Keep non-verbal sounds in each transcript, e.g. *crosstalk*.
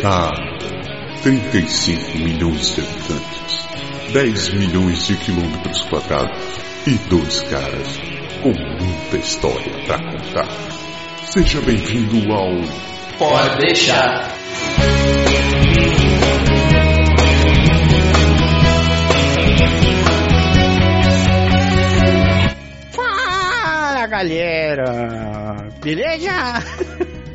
Cara, 35 milhões de habitantes, 10 milhões de quilômetros quadrados e dois caras com muita história pra contar. Seja bem-vindo ao Pode deixar. Fala galera! Beleza?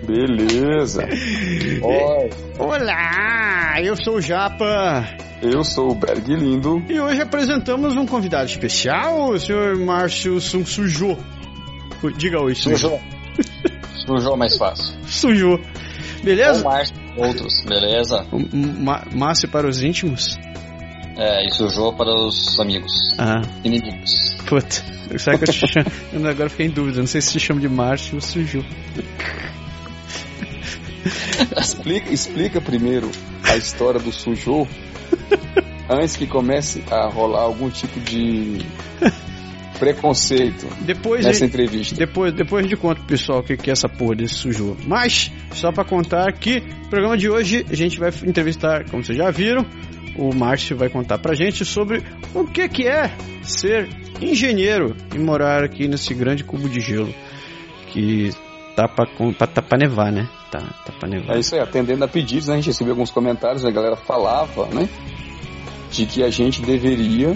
Beleza. *laughs* Oi. Olá! Eu sou o Japa Eu sou o Berg Lindo. e hoje apresentamos um convidado especial, o senhor Márcio Sun Sujô. Diga oi, Sujô. Sujou. Sujou mais fácil. Sujô. Ou Beleza? mais outros, beleza? Márcio para os íntimos? É, e sujou para os amigos. Ah, Inimigos. puta. Será que eu te *laughs* chamo? Eu agora fiquei em dúvida. Não sei se se chama de Márcio ou Sujô. Explica, explica primeiro a história do Sujô antes que comece a rolar algum tipo de preconceito Depois, nessa a- entrevista. depois, depois a gente conta pro pessoal o que que é essa porra desse sujô. Mas, só pra contar que no programa de hoje a gente vai entrevistar, como vocês já viram, o Márcio vai contar pra gente sobre o que que é ser engenheiro e morar aqui nesse grande cubo de gelo que tá pra, com- pra, tá pra nevar, né? Tá, tá pra nevar. É isso aí, atendendo a pedidos, né, a gente recebeu alguns comentários, a galera falava, né, de que a gente deveria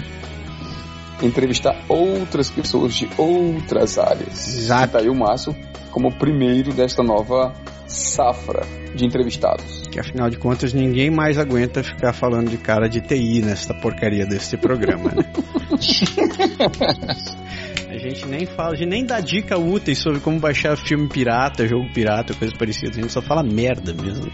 entrevistar outras pessoas de outras áreas. Exato. E tá aí o Márcio como o primeiro desta nova safra de entrevistados. Que afinal de contas ninguém mais aguenta ficar falando de cara de TI nessa porcaria desse programa, né? *laughs* a gente nem fala, a gente nem dá dica úteis sobre como baixar filme pirata, jogo pirata, coisa parecida. A gente só fala merda mesmo.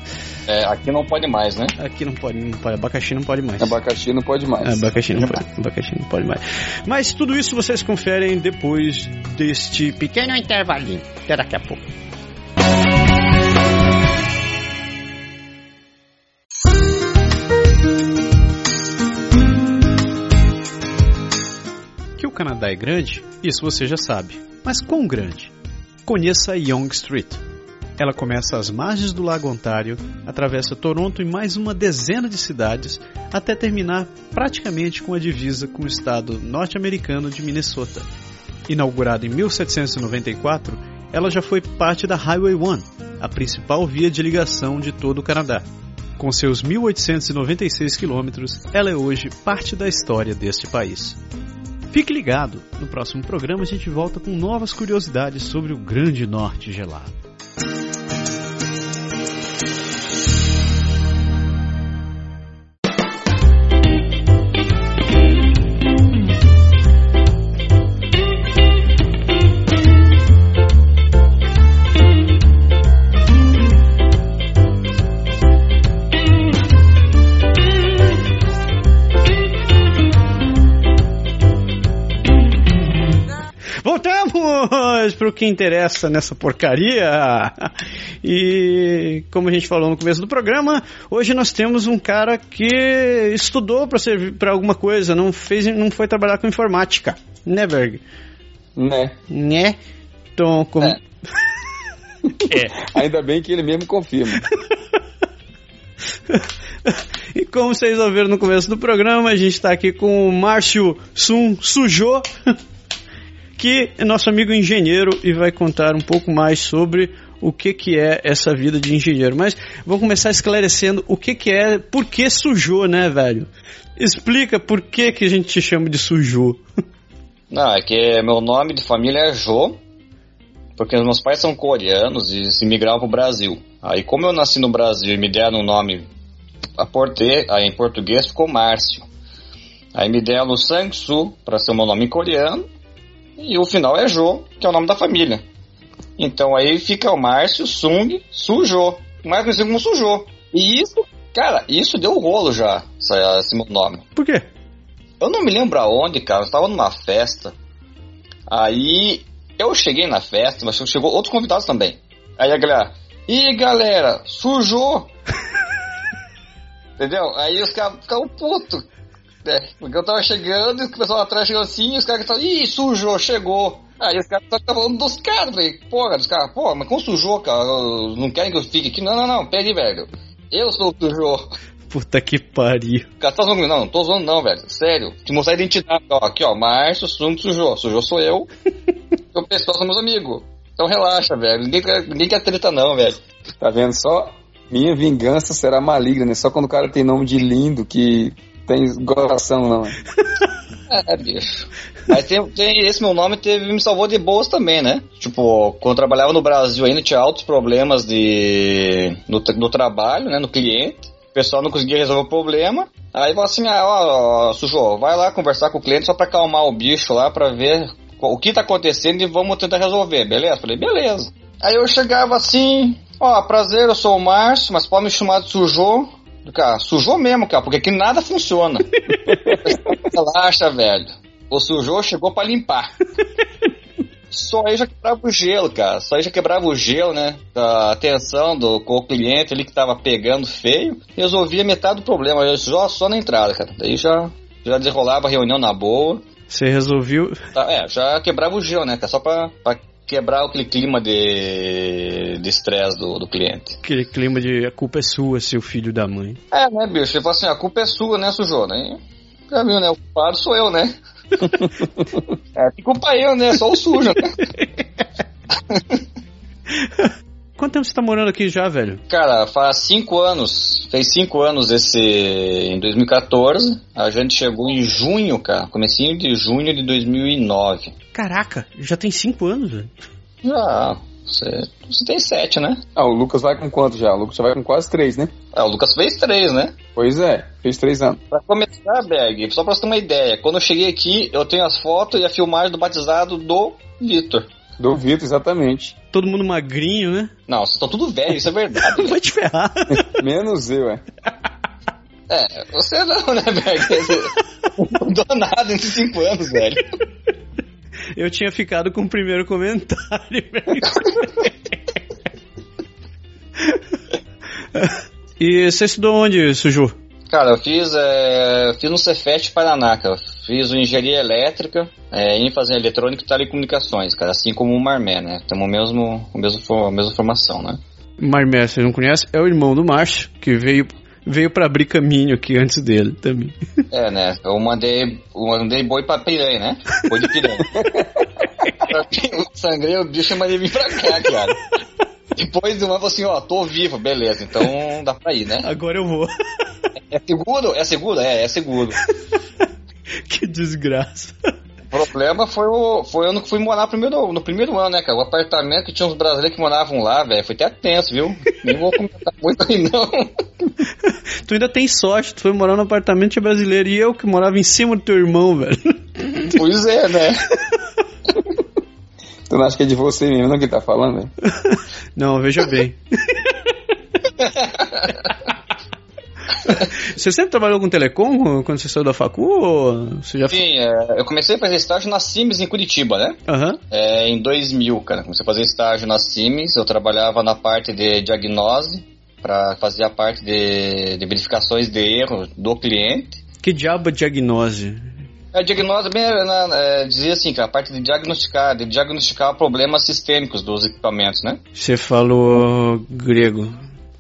É, aqui não pode mais, né? Aqui não pode, não pode abacaxi não pode mais. Abacaxi não pode mais. É, Abacaxi não pode, abacaxi não pode mais. Mas tudo isso vocês conferem depois deste pequeno intervalinho. Até daqui a pouco. Canadá é grande, isso você já sabe. Mas quão grande? Conheça Yonge Street. Ela começa às margens do Lago Ontário, atravessa Toronto e mais uma dezena de cidades, até terminar praticamente com a divisa com o estado norte-americano de Minnesota. Inaugurada em 1794, ela já foi parte da Highway 1, a principal via de ligação de todo o Canadá. Com seus 1.896 quilômetros, ela é hoje parte da história deste país. Fique ligado, no próximo programa a gente volta com novas curiosidades sobre o Grande Norte gelado. Para o que interessa nessa porcaria. *laughs* E como a gente falou no começo do programa, hoje nós temos um cara que estudou para servir para alguma coisa, não fez, não foi trabalhar com informática, né, Berg? Né? Né? Então, como É. *laughs* Ainda bem que ele mesmo confirma. *laughs* E como vocês ouviram no começo do programa, a gente está aqui com o Márcio Sun Sujô, que é nosso amigo engenheiro e vai contar um pouco mais sobre o que, que é essa vida de engenheiro. Mas vamos começar esclarecendo o que, que é, por que sujô, né, velho? Explica por que, que a gente te chama de sujô. *laughs* Não, é que meu nome de família é Jô, porque meus pais são coreanos e se migraram pro Brasil. Aí como eu nasci no Brasil e me deram um nome a porte, aí em português ficou Márcio. Aí me deram o Sang-Soo para ser o meu nome em coreano e o final é Jô, que é o nome da família. Então aí fica o Márcio Sung Sujô, mais conhecido como Sujô. E isso, cara, isso deu rolo já, esse meu nome. Por quê? Eu não me lembro aonde, cara. Eu estava numa festa. Aí eu cheguei na festa, mas chegou outros convidados também. Aí a galera, ih galera, sujou! *laughs* Entendeu? Aí os caras ficaram putos. Né? Porque eu tava chegando e o pessoal atrás chegou assim e os caras estavam, ih, sujou, chegou. Aí os caras estavam falando dos caras. Falei, porra, dos caras, pô, mas como sujou, cara? Não querem que eu fique aqui? Não, não, não, pega aí, velho. Eu sou o Sujô. *laughs* Puta que pariu. Cara, tá zoando? Não, não tô zoando não, velho. Sério. Te mostrar a identidade. Ó, aqui, ó. Márcio, Sum, Sujô. Sujô sou eu. *laughs* o pessoal são meus amigos. Então relaxa, velho. Ninguém, ninguém quer treta não, velho. Tá vendo só? Minha vingança será maligna, né? Só quando o cara tem nome de lindo que tem coração, não. *laughs* É, bicho. Mas tem, tem- esse meu nome teve, me salvou de boas também, né? Tipo, quando trabalhava no Brasil ainda tinha altos problemas de no, no trabalho, né? No cliente. O pessoal não conseguia resolver o problema. Aí falou assim, ah, ó, ó, Sujô, vai lá conversar com o cliente só pra acalmar o bicho lá, pra ver o que tá acontecendo e vamos tentar resolver, beleza? Falei, beleza. Aí eu chegava assim, ó, prazer, eu sou o Márcio, mas pode me chamar de Sujô. Cara, sujou mesmo, cara, porque aqui nada funciona. *laughs* Relaxa, velho. O sujou chegou pra limpar. Só aí já quebrava o gelo, cara. Só aí já quebrava o gelo, né? A atenção do com o cliente ali que tava pegando feio. Resolvia metade do problema. Eu só, só na entrada, cara. Daí já, já desenrolava a reunião na boa. Você resolveu. Tá, é, já quebrava o gelo, né? Só pra, pra quebrar aquele clima de estresse do, do cliente. Aquele clima de a culpa é sua, seu filho da mãe. É, né, bicho? Ele falou assim, a culpa é sua, né, sujou, né? Já viu, né? O culpado sou eu, né? *laughs* é, que culpa eu, né? Só o sujo, né? *laughs* Quanto tempo você tá morando aqui já, velho? Cara, faz cinco anos, fez cinco anos esse em 2014. A gente chegou em junho, cara, comecinho de junho de 2009. Caraca, já tem cinco anos, velho. Já, você, você tem sete, né? Ah, o Lucas vai com quanto já? O Lucas já vai com quase três, né? Ah, o Lucas fez três, né? Pois é, fez três anos. Pra começar, Berg, só pra você ter uma ideia, quando eu cheguei aqui, eu tenho as fotos e a filmagem do batizado do Vitor. Do Vitor, exatamente. Todo mundo magrinho, né? Não, vocês estão tudo velho, isso é verdade. *laughs* Vai te ferrar. *laughs* Menos eu, é. É, você não, né? Você não mudou nada em cinco anos, velho. Eu tinha ficado com o primeiro comentário, velho. *laughs* E você estudou onde, Suju? Cara, eu fiz, é, fiz no Cefet Paraná, cara. Fiz o engenharia elétrica, é, ênfase em eletrônica e telecomunicações, cara. Assim como o Marmé, né? Temos o mesmo, o mesmo, a mesma formação, né? Marmé, você não conhece? É o irmão do Márcio, que veio, veio pra abrir caminho aqui antes dele também. É, né? Eu mandei, eu mandei boi pra piranha, né? Boi de piranha. *laughs* sangrei o bicho e mandei vir pra cá, cara. Depois do ano falou assim, ó, tô vivo, beleza, então dá pra ir, né? Agora eu vou. É seguro? É seguro? É, é seguro. *laughs* que desgraça. O problema foi o, foi ano que fui morar primeiro, no primeiro ano, né, cara? O apartamento que tinha uns brasileiros que moravam lá, velho, foi até tenso, viu? Nem vou comentar *laughs* muito aí, não. Tu ainda tem sorte, tu foi morar no apartamento de brasileiro e eu que morava em cima do teu irmão, velho. *laughs* Pois é, né? Tu não acha que é de você mesmo, não que tá falando, velho? Não, veja bem. *laughs* Você sempre trabalhou com telecom quando você saiu da facu ou você já... Sim, é, eu comecei a fazer estágio na Sims em Curitiba, né? Aham. É, em 2000, cara. Comecei a fazer estágio na Sims, eu trabalhava na parte de diagnose, para fazer a parte de, de verificações de erro do cliente. Que diabo é diagnose? A diagnose bem, é, dizia assim, que a parte de diagnosticar, de diagnosticar problemas sistêmicos dos equipamentos, né? Você falou grego.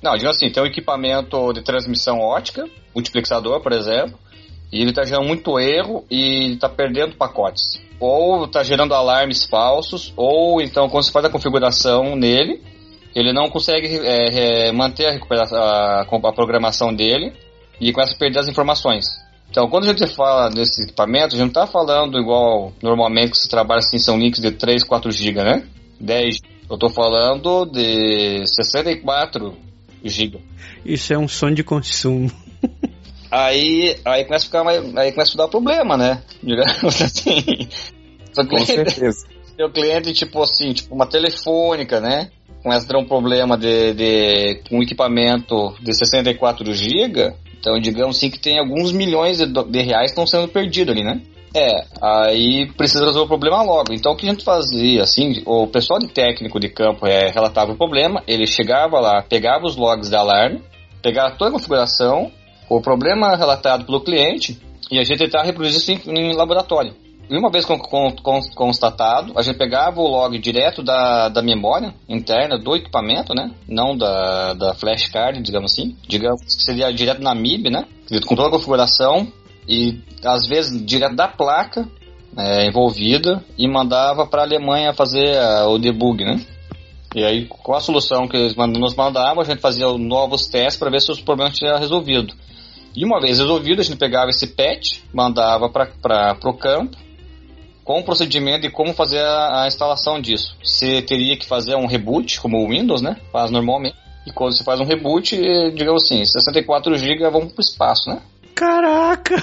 Não, digo assim, tem um equipamento de transmissão ótica, multiplexador, por exemplo, e ele está gerando muito erro e está perdendo pacotes. Ou está gerando alarmes falsos, ou então quando você faz a configuração nele, ele não consegue é, manter a, a, a programação dele e começa a perder as informações. Então, quando a gente fala desse equipamento, a gente não está falando igual normalmente que você trabalha assim, são links de 3, 4 GB, né? 10 eu estou falando de 64 GB. Isso é um sonho de consumo. Aí, aí começa a ficar mais, aí começa a dar problema, né? Digamos *laughs* assim. Seu Com cliente, certeza. seu cliente, tipo assim, tipo uma telefônica, né? Começa a ter um problema de, de com um equipamento de 64 GB. Então, digamos assim, que tem alguns milhões de, de reais que estão sendo perdidos ali, né? É, aí precisa resolver o problema logo. Então o que a gente fazia, assim, o pessoal de técnico de campo é, relatava o problema, ele chegava lá, pegava os logs de alarme, pegava toda a configuração, o problema relatado pelo cliente, e a gente tentava reproduzir isso em, em laboratório. E uma vez con con con constatado, a gente pegava o log direto da, da memória interna do equipamento, né? Não da, da flashcard, digamos assim. Digamos que seria direto na MIB, né? Com toda a configuração e às vezes direto da placa é, envolvida e mandava para a Alemanha fazer uh, o debug, né? E aí, com a solução que eles nos mandavam, a gente fazia novos testes para ver se os problemas tinham resolvido. E uma vez resolvido, a gente pegava esse patch, mandava para o campo, com o procedimento de como fazer a, a, instalação disso. Você teria que fazer um reboot, como o Windows, né? Faz normalmente. E quando você faz um reboot, digamos assim, 64 GB vão para o espaço, né? Caraca!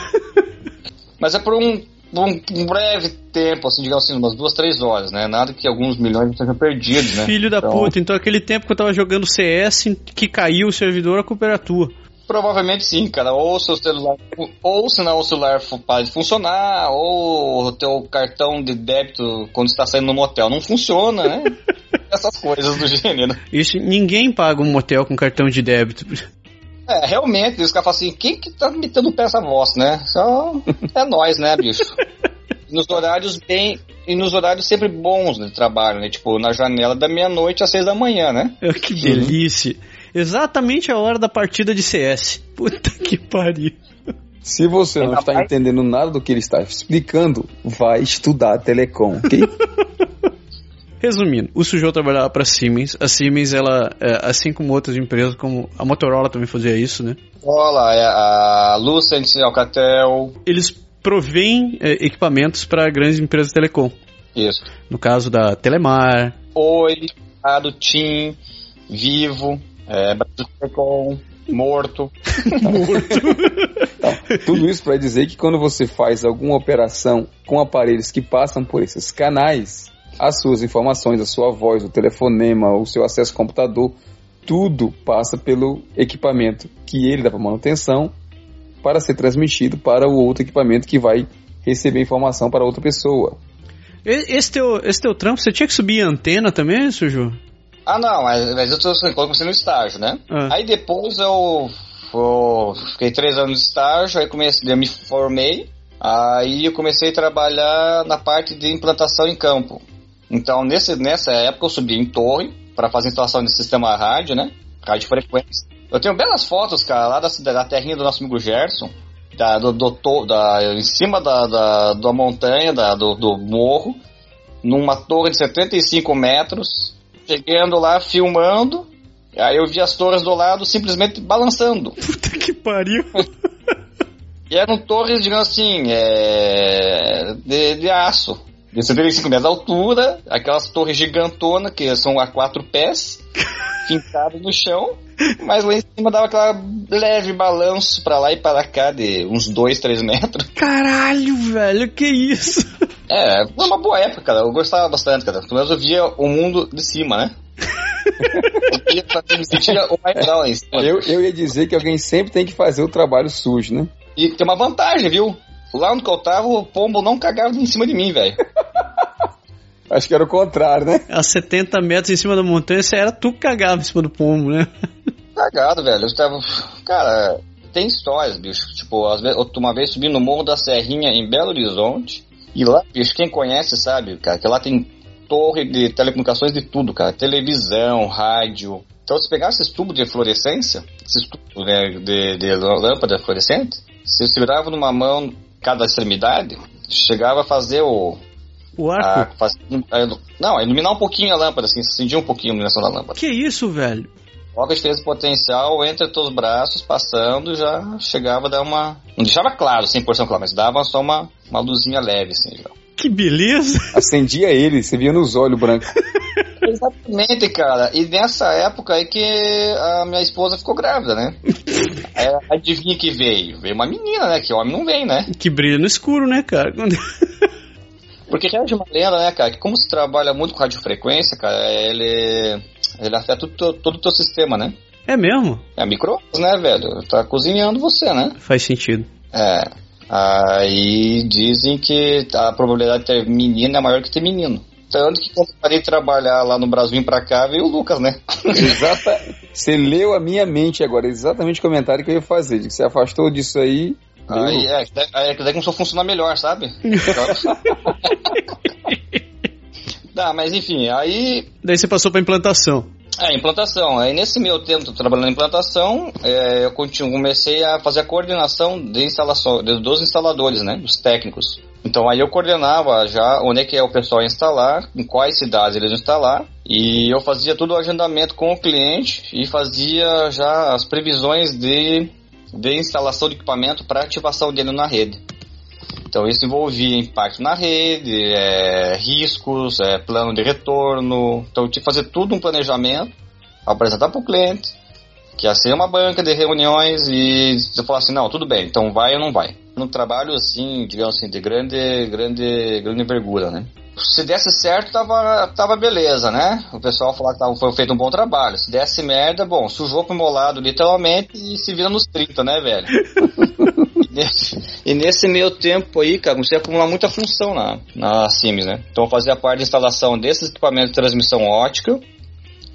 *laughs* Mas é por um um, um, breve tempo, assim, digamos assim, umas duas, três horas, né? Nada que alguns milhões sejam perdidos, né? Filho da então... puta, então aquele tempo que eu tava jogando CS que caiu o servidor, a culpa era tua. Provavelmente sim, cara. Ou seu celular, ou se não o celular para de funcionar, ou o teu cartão de débito quando está saindo no motel não funciona, né? *laughs* Essas coisas do gênero. Isso, ninguém paga um motel com cartão de débito. É, realmente, os caras falam assim, quem que tá metendo o pé essa voz, né? Só *laughs* é nós, né, bicho? Nos horários bem. E nos horários sempre bons de trabalho, né? Tipo, na janela da meia-noite às seis da manhã, né? *laughs* Que delícia! Exatamente a hora da partida de CS. Puta que pariu. Se você não está entendendo nada do que ele está explicando, vai estudar telecom, ok? *laughs* Resumindo, o Sujou trabalhava para a Siemens. A Siemens, ela, é, assim como outras empresas, como a Motorola também fazia isso, né? Olha, é a Lucent, Alcatel. Eles provêm é, equipamentos para grandes empresas de telecom. Isso. No caso da Telemar. Oi, Ado, TIM, Vivo, é, Brasil Telecom. Morto. *laughs* Morto. Então, tudo isso para dizer que quando você faz alguma operação com aparelhos que passam por esses canais, as suas informações, a sua voz, o telefonema, o seu acesso ao computador, tudo passa pelo equipamento que ele dá para manutenção para ser transmitido para o outro equipamento que vai receber informação para outra pessoa. Esse teu, esse teu trampo, você tinha que subir a antena também, Sujo? Ah, não, mas, mas eu tô comecei no estágio, né? Ah. Aí depois eu, eu, fiquei três anos de estágio, aí comecei, eu me formei, aí eu comecei a trabalhar na parte de implantação em campo. Então, nesse, nessa época, eu subi em torre para fazer instalação de sistema rádio, né? Rádio frequência. Eu tenho belas fotos, cara, lá da, da terrinha do nosso amigo Gerson, da, do, do, da, em cima da, da, da montanha, da, do, do morro, numa torre de 75 metros, chegando lá, filmando, aí eu vi as torres do lado simplesmente balançando. *laughs* Puta que pariu! e eram torres, digamos assim, é, de, de aço de 75 metros de altura, aquelas torres gigantonas que são a quatro pés, *laughs* fincadas no chão, mas lá em cima dava aquela leve balanço pra lá e para cá de uns 2, 3 metros. Caralho, velho, que isso? É, foi uma boa época, cara. Eu gostava bastante, cara. Pelo menos eu via o mundo de cima, né? *laughs* eu, eu ia dizer que alguém sempre tem que fazer o trabalho sujo, né? E tem uma vantagem, viu? Lá onde eu tava, o pombo não cagava em cima de mim, velho. *laughs* Acho que era o contrário, né? A 70 metros em cima da montanha, você era tu que cagava em cima do pombo, né? *laughs* Cagado, velho. Eu tava. Cara, tem histórias, bicho. Tipo, uma vez subi no Morro da Serrinha em Belo Horizonte. E lá, bicho, quem conhece sabe, cara, que lá tem torre de telecomunicações de tudo, cara. Televisão, rádio. Então, se pegasse esse tubo de fluorescência, esses tubos né, de, de lâmpada fluorescente, você segurava numa mão cada extremidade, chegava a fazer o. O arco? A, faz, a, não, a iluminar um pouquinho a lâmpada, assim, acendia um pouquinho a iluminação da lâmpada. Que isso, velho? Logo a diferença potencial entre os teus braços, passando, já chegava a dar uma. Não deixava claro, 100% claro, mas dava só uma, uma luzinha leve, assim, já. Que beleza! Acendia ele, você via nos olhos brancos. *laughs* Exatamente, cara. E nessa época aí que a minha esposa ficou grávida, né? Aí, adivinha que veio? Veio uma menina, né? Que homem não vem, né? Que brilha no escuro, né, cara? Porque já é uma lenda, né, cara? Que como se trabalha muito com radiofrequência, cara, ele, ele afeta todo, todo o teu sistema, né? É mesmo? É micro né, velho? Tá cozinhando você, né? Faz sentido. É. Aí dizem que a probabilidade de ter menina é maior que ter menino. Tanto que quando eu parei de trabalhar lá no Brasil pra cá, veio o Lucas, né? Exata. Você leu a minha mente agora, exatamente o comentário que eu ia fazer, de que você afastou disso aí Aí, é, aí daí começou a funcionar melhor, sabe? *laughs* tá, mas enfim, aí. Daí você passou pra implantação. É, implantação. Aí nesse meu tempo trabalhando em implantação, é, eu comecei a fazer a coordenação de instalação, dos instaladores, né? Dos técnicos. Então aí eu coordenava já onde é que é o pessoal instalar, em quais cidades eles instalar, e eu fazia todo o agendamento com o cliente e fazia já as previsões de, de instalação de equipamento para ativação dele na rede. Então isso envolvia impacto na rede, é, riscos, é, plano de retorno. Então eu tinha que fazer tudo um planejamento, apresentar para o cliente, que ia ser uma banca de reuniões e eu falar assim, não, tudo bem, então vai ou não vai. Um trabalho assim, digamos assim, de grande, grande, grande envergura, né? Se desse certo, tava, tava beleza, né? O pessoal falava que tava, foi feito um bom trabalho. Se desse merda, bom, sujou pro meu lado, literalmente, e se vira nos 30, né, velho? *laughs* e nesse meio tempo aí, cara, comecei a acumular muita função na, na Sims, né? Então eu fazia parte da instalação desses equipamentos de transmissão ótica.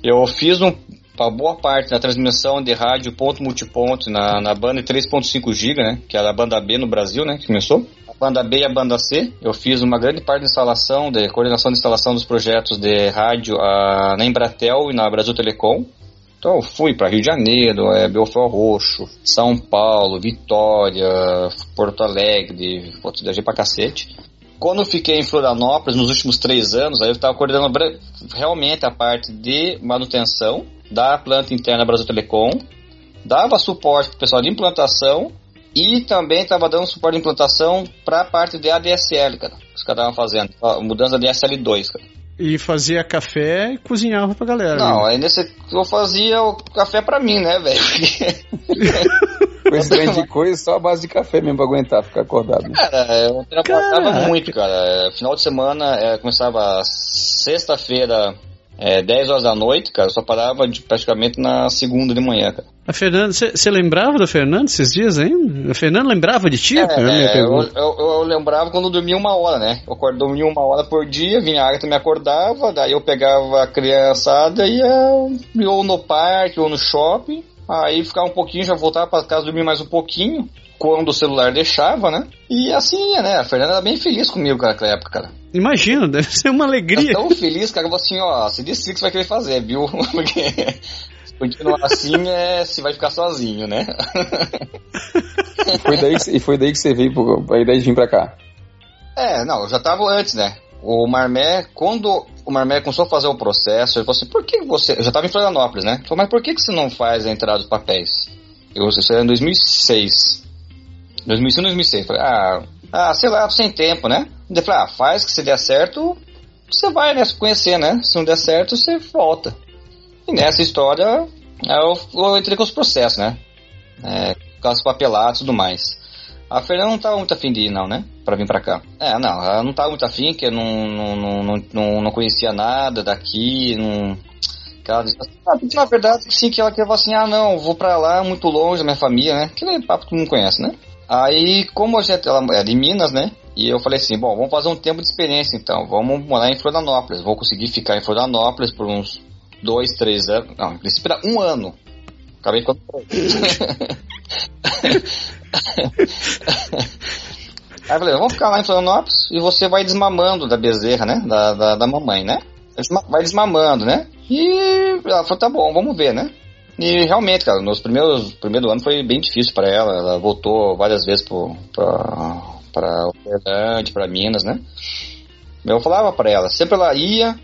Eu fiz um, uma boa parte da transmissão de rádio ponto multiponto na, na banda 3.5 GB, né? Que era a banda B no Brasil, né? Que começou. A banda B e a banda C. Eu fiz uma grande parte da instalação, de coordenação de instalação dos projetos de rádio a, na Embratel e na Brasil Telecom. Então eu fui para Rio de Janeiro, é, Belfort Roxo, São Paulo, Vitória, Porto Alegre, putz, viajei pra cacete. Quando eu fiquei em Florianópolis nos últimos três anos, aí eu estava coordenando realmente a parte de manutenção da planta interna Brasil Telecom, dava suporte para o pessoal de implantação e também estava dando suporte de implantação para a parte de ADSL, cara. Os caras estavam fazendo, mudança de ADSL2, cara. E fazia café e cozinhava pra galera. Não, né? aí nesse eu fazia o café pra mim, né, velho? *laughs* Com esse trem de coisa, só a base de café mesmo pra aguentar, ficar acordado. Né? Cara, eu trabalhava muito, cara. Final de semana, é, começava sexta-feira é, 10 horas da noite, cara, só parava de, praticamente na segunda de manhã, cara. A Fernanda, você lembrava da Fernanda esses dias ainda? A Fernanda lembrava de ti? É, é eu, eu, eu, lembrava quando eu dormia uma hora, né? Eu dormia uma hora por dia, vinha a Agatha me acordava, daí eu pegava a criançada e ia ou no parque ou no shopping, aí ficava um pouquinho, já voltava para casa dormir mais um pouquinho, quando o celular deixava, né? E assim, né? A Fernanda era bem feliz comigo naquela época, cara. Imagina, deve ser uma alegria. tão feliz, cara, que eu assim, ó, se disse que você vai querer fazer, viu? *laughs* Porque continuar assim, é, se vai ficar sozinho, né? e, foi daí, e foi daí que você veio, a ideia de vir pra cá? É, não, eu já tava antes, né? O Marmé, quando o Marmé começou a fazer o processo, ele falou assim, por que você... Eu já tava em Florianópolis, né? Ele falou, mas por que, que você não faz a entrada dos papéis? Eu, isso era em 2006. 2005, 2006. Falei, ah, ah, sei lá, sem tempo, né? Ele falou, ah, faz que se der certo, você vai, né, se conhecer, né? Se não der certo, você volta. E nessa história, eu, eu entrei com os processos, né? É, com os papelados e tudo mais. A Fernanda não tava muito afim de ir, não, né? Pra vir pra cá. É, não, ela não tava muito afim, que eu não, não, não, não, não conhecia nada daqui, não... Ela ah, na verdade, sim, que ela queria assim, ah, não, vou pra lá, muito longe da minha família, né? Aquele papo que todo mundo conhece, né? Aí, como a gente, ela é de Minas, né? E eu falei assim, bom, vamos fazer um tempo de experiência então. Vamos morar em Florianópolis. Vou conseguir ficar em Florianópolis por uns dois, três anos. Não, em princípio era um ano. Acabei ficando. *laughs* Aí eu falei, vamos ficar lá em Florianópolis e você vai desmamando da bezerra, né? Da, da, da mamãe, né? Vai desmamando, né? E ela falou, tá bom, vamos ver, né? E realmente, cara, nos primeiros primeiro ano foi bem difícil para ela. Ela voltou várias vezes para para Minas, né? Eu falava para ela, sempre ela ia,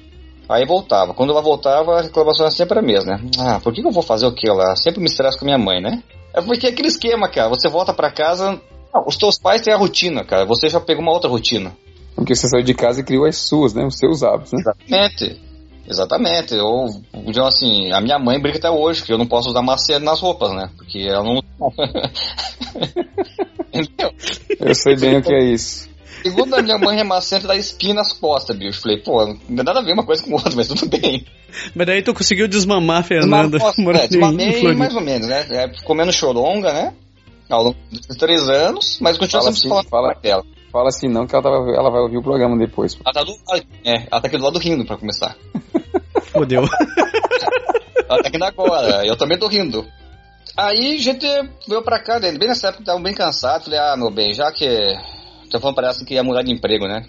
aí voltava. Quando ela voltava, a reclamação era sempre a mesma, né? Ah, por que, eu vou fazer o que lá? Sempre me estresse com minha mãe, né? É porque é aquele esquema, cara. Você volta para casa, não, os teus pais têm a rotina, cara. Você já pegou uma outra rotina. Porque você saiu de casa e criou as suas, né? Os seus hábitos, né? Exatamente. Exatamente. Eu, então, assim, a minha mãe briga até hoje que eu não posso usar macete nas roupas, né? Porque ela não. Entendeu? *laughs* Eu sei bem o que é isso. Segundo a minha mãe, é macete da espinha nas costas, bicho. Falei, pô, não tem nada a ver uma coisa com outra, mas tudo bem. Mas daí tu conseguiu desmamar a Fernanda. é, desmamei mais ou menos, né? É, comendo choronga, né? Ao longo dos três anos, mas continua sempre assim, falando fala, dela. Fala assim não, que ela, tava, ela vai ouvir o programa depois. Ela tá, do, é, ela tá aqui do lado rindo, pra começar. *laughs* Fodeu. *laughs* ela tá aqui agora, eu também tô rindo. Aí a gente veio pra cá, bem nessa época tava bem cansado. Falei, ah, meu bem, já que. Falando parece que ia mudar de emprego, né?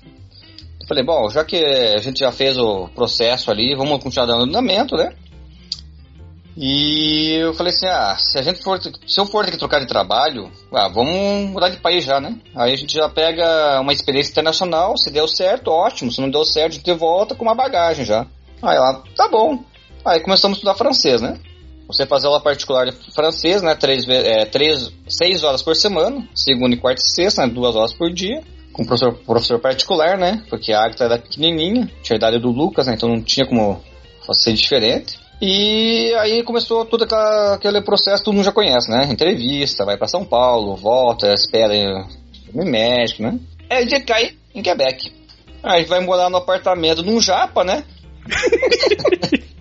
Eu falei, bom, já que a gente já fez o processo ali, vamos continuar dando andamento, né? E eu falei assim, ah, se a gente for, se eu for ter que trocar de trabalho, ah, vamos mudar de país já, né? Aí a gente já pega uma experiência internacional, se deu certo, ótimo, se não deu certo, a gente volta com uma bagagem já. Aí ela, tá bom. Aí começamos a estudar francês, né? Você faz aula particular de francês, né? Três, é, três, seis horas por semana, segunda e quarta e sexta, né? duas horas por dia. Com professor, professor particular, né? Porque a Agatha era pequenininha, tinha a idade do Lucas, né? Então não tinha como ser diferente. E aí começou todo aquele processo que todo mundo já conhece, né? Entrevista, vai para São Paulo, volta, espera no médico, né? É, gente cai em Quebec. Aí vai morar no apartamento num japa, né? *laughs*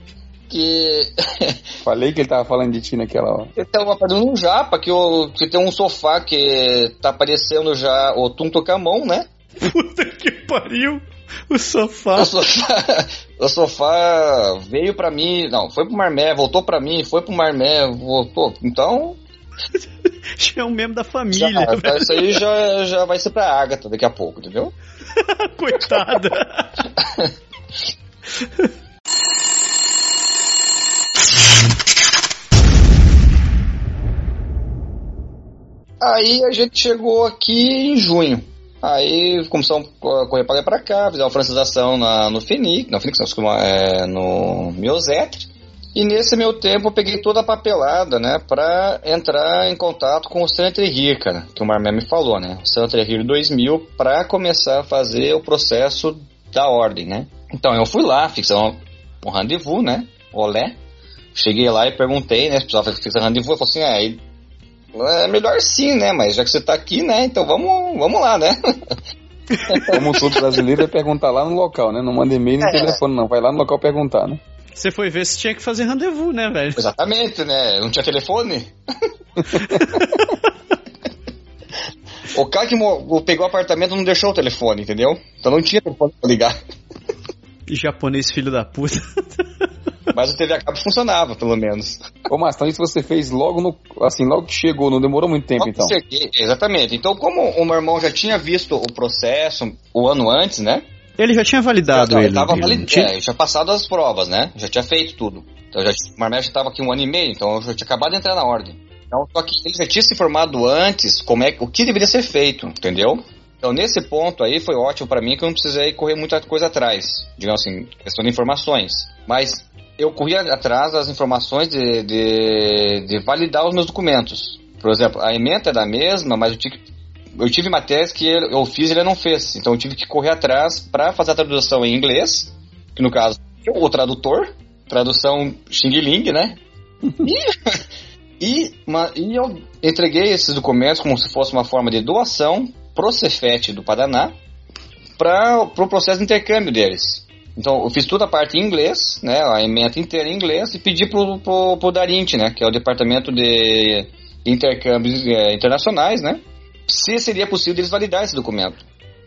que. *laughs* Falei que ele tava falando de ti naquela hora. Ele tava apartamento num japa, que, o, que tem um sofá que tá aparecendo já o Tum Tocamon, né? *laughs* Puta que pariu! O sofá. O sofá, o sofá veio pra mim, não, foi pro Marmé, voltou pra mim, foi pro Marmé, voltou. Então. *laughs* já é um membro da família. Já, isso aí já, já vai ser pra Agatha daqui a pouco, entendeu? Coitada. Aí a gente chegou aqui em junho. Aí começamos a correr para para cá, fizemos a francização na, no Fenix, não, Fenix não, é, no Miosetre. E nesse meu tempo eu peguei toda a papelada, né, para entrar em contato com o Santa Rir, cara, que o Marmé me falou, né, o Santa Rir 2000, para começar a fazer o processo da ordem, né. Então eu fui lá, fiz um, um rendezvous, né, olé. Cheguei lá e perguntei, né, se precisava fazer rendezvous, ele falou assim, é, é melhor sim, né? Mas já que você tá aqui, né? Então vamos, vamos lá, né? Como todo brasileiro é perguntar lá no local, né? Não manda e-mail nem é. telefone, não. Vai lá no local perguntar, né? Você foi ver se tinha que fazer rendezvous, né, velho? Exatamente, né? Não tinha telefone? *laughs* o cara que pegou o apartamento não deixou o telefone, entendeu? Então não tinha telefone pra ligar. Japonês filho da puta. Mas o TV a cabo funcionava, pelo menos. Ô, mas então isso você fez logo no. Assim, logo que chegou, não demorou muito tempo, então. Cheguei, exatamente. Então, como o meu irmão já tinha visto o processo o ano antes, né? Ele já tinha validado já, ele. Tava valid... tinha... É, já passado as provas, né? Já tinha feito tudo. Então, já, o Marmel já estava aqui um ano e meio, então eu já tinha acabado de entrar na ordem. Então, só que ele já tinha se informado antes como é, o que deveria ser feito, entendeu? Então, nesse ponto aí, foi ótimo para mim que eu não precisei correr muita coisa atrás. Digamos assim, questão de informações. Mas eu corri atrás das informações de, de, de, validar os meus documentos. Por exemplo, a emenda é da mesma, mas eu tive, eu tive matérias que eu fiz e ele não fez. Então eu tive que correr atrás para fazer a tradução em inglês, que no caso eu, o tradutor, tradução Xing Ling, né? *laughs* e, e, uma, e eu entreguei esses documentos como se fosse uma forma de doação pro Cefet do Paraná para o pro processo de intercâmbio deles. Então, eu fiz toda a parte em inglês, né, a emenda inteira em inglês, e pedi pro, pro, pro Darint, né, que é o Departamento de Intercâmbios é, Internacionais, né, se seria possível eles validar esse documento.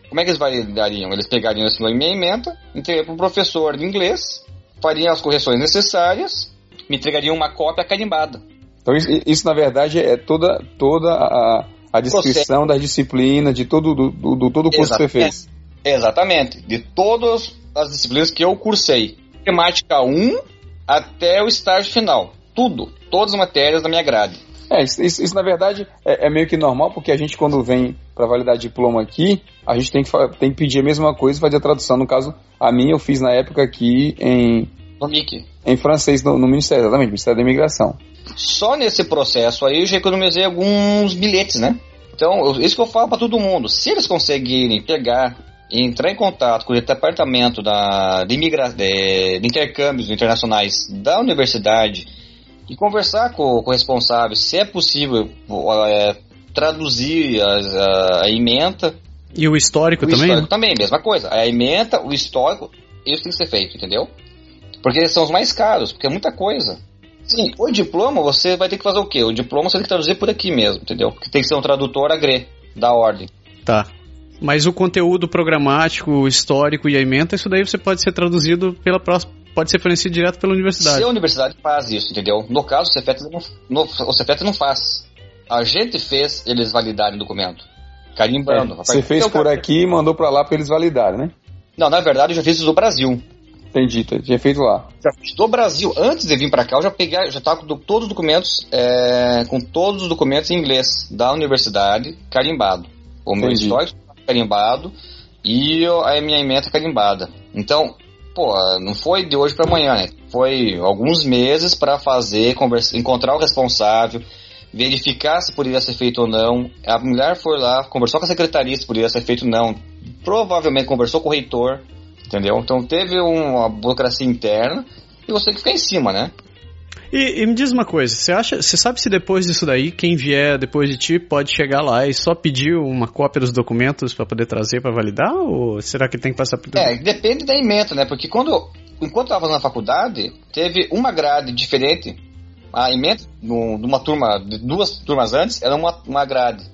Como é que eles validariam? Eles pegariam essa minha emenda, entregariam para o professor de inglês, fariam as correções necessárias, me entregariam uma cópia carimbada. Então, isso, na verdade é toda, toda a, a descrição das disciplinas, de todo, do, do, do todo o curso que você fez. Exatamente. De todas as disciplinas que eu cursei. Temática 1 até o estágio final. Tudo. Todas as matérias da minha grade. É, isso, isso, isso na verdade é, é, meio que normal, porque a gente quando vem para validar diploma aqui, a gente tem que, tem que pedir a mesma coisa e fazer a tradução. No caso, a minha eu fiz na época aqui em... No MIC. Em francês, no, no Ministério, exatamente, Ministério da Imigração. Só nesse processo aí eu já economizei alguns bilhetes, né? Então, isso que eu falo para todo mundo. Se eles conseguirem pegar entrar em contato com o departamento da, de, imigra, de, de intercâmbios internacionais da universidade e conversar com, com o responsável se é possível é, traduzir a, a, a, emenda. E o histórico o também? Histórico também, mesma coisa. A emenda, o histórico, isso tem que ser feito, entendeu? Porque eles são os mais caros, porque é muita coisa. Sim, o diploma você vai ter que fazer o quê? O diploma você tem que traduzir por aqui mesmo, entendeu? Porque tem que ser um tradutor agre da ordem. Tá. Mas o conteúdo programático, histórico e a ementa, isso daí você pode ser traduzido pela própria pode ser fornecido direto pela universidade. Se a universidade faz isso, entendeu? No caso, o Cefet não, no, o Cefet não faz. A gente fez eles validarem o documento. Carimbando. É, você fez por aqui e mandou para lá para eles validarem, né? Não, na verdade eu já fiz isso do Brasil. Entendi, tinha feito lá. Já fiz do Brasil. Antes de vir para cá, eu já peguei, já tava com todos os documentos, é, com todos os documentos em inglês da universidade carimbado. O meu Entendi. histórico carimbado e a minha emenda carimbada. Então, pô, não foi de hoje para amanhã, né? Foi alguns meses para fazer, conversa, encontrar o responsável, verificar se poderia ser feito ou não. A mulher foi lá, conversou com a secretaria se poderia ser feito ou não. Provavelmente conversou com o reitor, entendeu? Então teve uma burocracia interna e você que fica em cima, né? E, e, me diz uma coisa, você acha, você sabe se depois disso daí, quem vier depois de ti pode chegar lá e só pedir uma cópia dos documentos para poder trazer para validar? Ou será que tem que passar por tudo? É, depende da emenda, né? Porque quando, enquanto eu estava na faculdade, teve uma grade diferente. A emenda, numa turma, duas turmas antes, era uma, uma grade.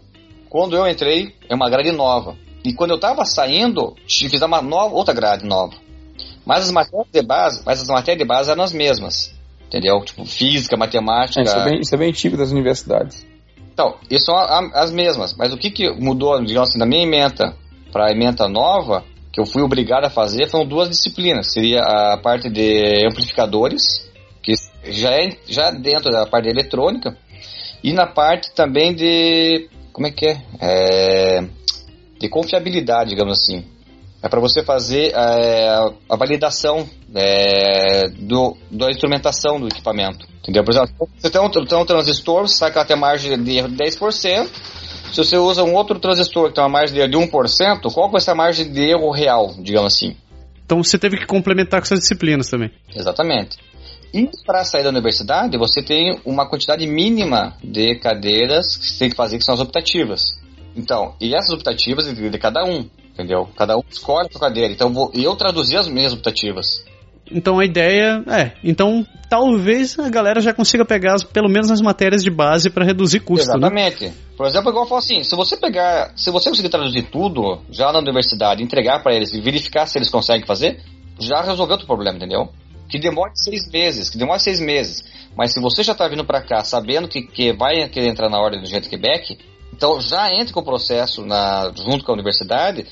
Quando eu entrei, é uma grade nova. E quando eu estava saindo, fiz uma nova, outra grade nova. Mas as matérias de base, mas as matérias de base eram as mesmas entendeu? Tipo, física, matemática. É, isso, é bem, isso é bem típico das universidades. Então, isso são as mesmas, mas o que, que mudou, digamos assim, da minha ementa para a ementa nova, que eu fui obrigado a fazer, foram duas disciplinas. Seria a parte de amplificadores, que já é já dentro da parte de eletrônica, e na parte também de. Como é que é? é de confiabilidade, digamos assim. É para você fazer é, a validação é, do, da instrumentação do equipamento. Entendeu? Por exemplo, você tem um, tem um transistor, você sabe que ela tem margem de erro de 10%. Se você usa um outro transistor que tem uma margem de erro de 1%, qual vai ser a margem de erro real, digamos assim? Então você teve que complementar com essas disciplinas também. Exatamente. E para sair da universidade, você tem uma quantidade mínima de cadeiras que você tem que fazer, que são as optativas. Então, e essas optativas de cada um entendeu? Cada um escolhe a sua cadeira. Então vou, eu traduzi as minhas optativas. Então a ideia é, então talvez a galera já consiga pegar pelo menos as matérias de base para reduzir custo. Né? Exatamente. Né? Por exemplo, igual eu falo assim, se você pegar, se você conseguir traduzir tudo já na universidade, entregar para eles e verificar se eles conseguem fazer, já resolveu o problema, entendeu? Que demore seis meses, que demore seis meses. Mas se você já está vindo para cá sabendo que, que vai querer entrar na ordem do Gente Quebec, então já entre com o processo na, junto com a universidade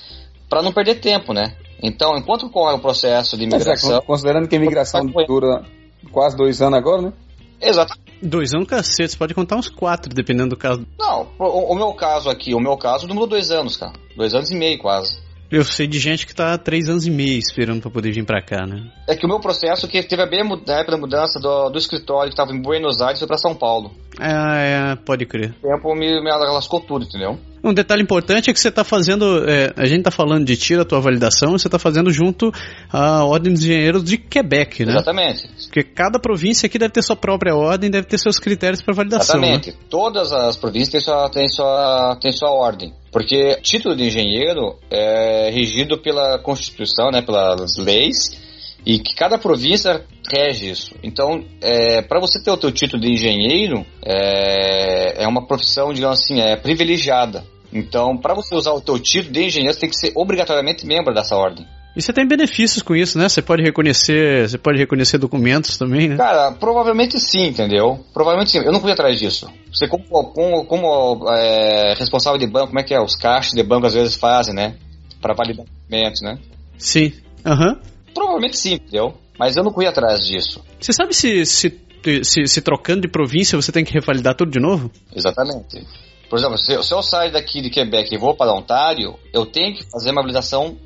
para não perder tempo, né? Então, enquanto ocorre o processo de imigração. É, considerando que a imigração dura quase dois anos agora, né? Exatamente. Dois anos, cacete, você pode contar uns quatro, dependendo do caso. Não, o, o, meu caso aqui, o meu caso demorou dois anos, cara. Dois anos e meio quase. Eu sei de gente que tá há três anos e meio esperando para poder vir para cá, né? É que o meu processo que teve a bem na época da mudança do, do escritório que tava em Buenos Aires foi para São Paulo. É, é, pode crer. O tempo me, me lascou tudo, entendeu? Um detalhe importante é que você está fazendo. É, a gente está falando de tira a tua validação, você está fazendo junto à Ordem dos Engenheiros de Quebec, né? Exatamente. Porque cada província aqui deve ter sua própria ordem, deve ter seus critérios para validação. Exatamente. Né? Todas as províncias têm sua, têm, sua, têm sua ordem. Porque título de engenheiro é regido pela Constituição, né, pelas leis e que cada província rege isso. Então, é, para você ter o teu título de engenheiro, é, é uma profissão, digamos assim, é privilegiada. Então, para você usar o teu título de engenheiro, você tem que ser obrigatoriamente membro dessa ordem. E você tem benefícios com isso, né? Você pode reconhecer, você pode reconhecer documentos também, né? Cara, provavelmente sim, entendeu? Provavelmente sim. Eu não fui atrás disso. Você como, como, como é, responsável de banco, como é que é? Os caixas de banco às vezes fazem, né? Para validar documentos, né? Sim. Aham. Uhum. Provavelmente sim, entendeu? Mas eu não fui atrás disso. Você sabe se, se, se, se trocando de província você tem que revalidar tudo de novo? Exatamente. Por exemplo, se, se eu sair daqui de Quebec e vou para Ontário, eu tenho que fazer uma validação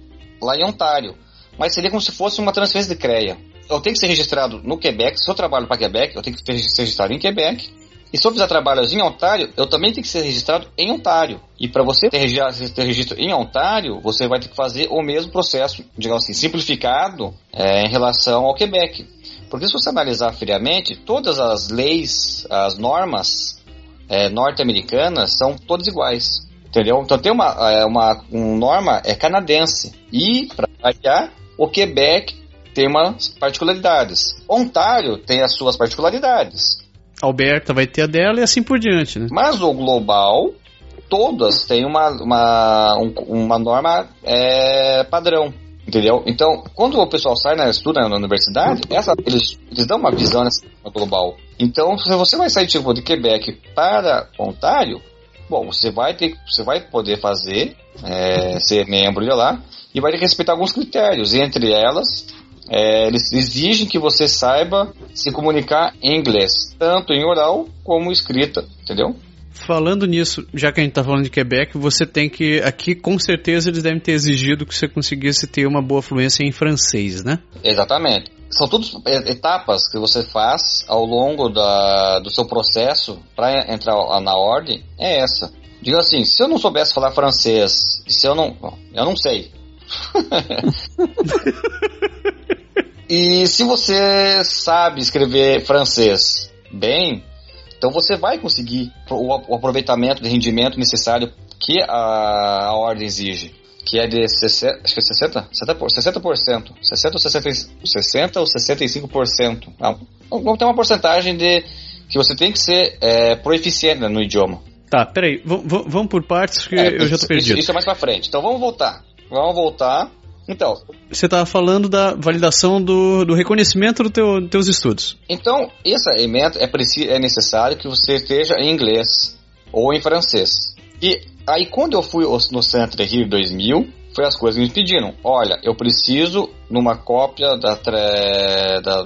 lá em Ontário. Mas seria como se fosse uma transferência de CREA. Eu tenho que ser registrado no Quebec. Se eu trabalho para Quebec, eu tenho que ser registrado em Quebec. E se eu fizer trabalhos em Ontário, eu também tenho que ser registrado em Ontário. E para você ter, ter, registro em Ontário, você vai ter que fazer o mesmo processo, digamos assim, simplificado é, em relação ao Quebec. Porque se você analisar friamente, todas as leis, as normas é, norte-americanas são todas iguais. Entendeu? Então tem uma, é, uma, uma norma é canadense. E, para variar, o Quebec tem umas particularidades. Ontário tem as suas particularidades. Alberta vai ter a dela e assim por diante, né? Mas o global, todas têm uma, uma, um, uma norma é, padrão. Entendeu? Então, quando o pessoal sai na estuda na universidade, essa, eles, eles dão uma visão nessa global. Então, se você vai sair tipo de Quebec para Ontário, bom, você vai ter, você vai poder fazer, é, ser membro de lá e vai ter que respeitar alguns critérios. Entre elas, é, eles exigem que você saiba se comunicar em inglês, tanto em oral como escrita, entendeu? Falando nisso, já que a gente está falando de Quebec, você tem que. Aqui, com certeza, eles devem ter exigido que você conseguisse ter uma boa fluência em francês, né? Exatamente. São todas etapas que você faz ao longo da, do seu processo para entrar na ordem. É essa. Digo assim, se eu não soubesse falar francês, se eu não. Eu não sei. *laughs* e se você sabe escrever francês bem, então você vai conseguir o, aproveitamento de rendimento necessário que a, a ordem exige que é de 60, acho que é 60, 60%, 60%, 60 ou 60, 60 ou 65%. Não, vamos ter uma porcentagem de que você tem que ser é, proeficiente no idioma. Tá, peraí, vamos por partes que é, eu já tô perdido. Isso, isso, é mais pra frente. Então vamos voltar. Vamos voltar. Então. Você estava falando da validação do, do reconhecimento dos teu, teus estudos. Então, essa emenda é, é necessário que você esteja em inglês ou em francês. E aí, quando eu fui no Centro Rio 2000, foi as coisas que me pediram. Olha, eu preciso numa cópia da, tra... da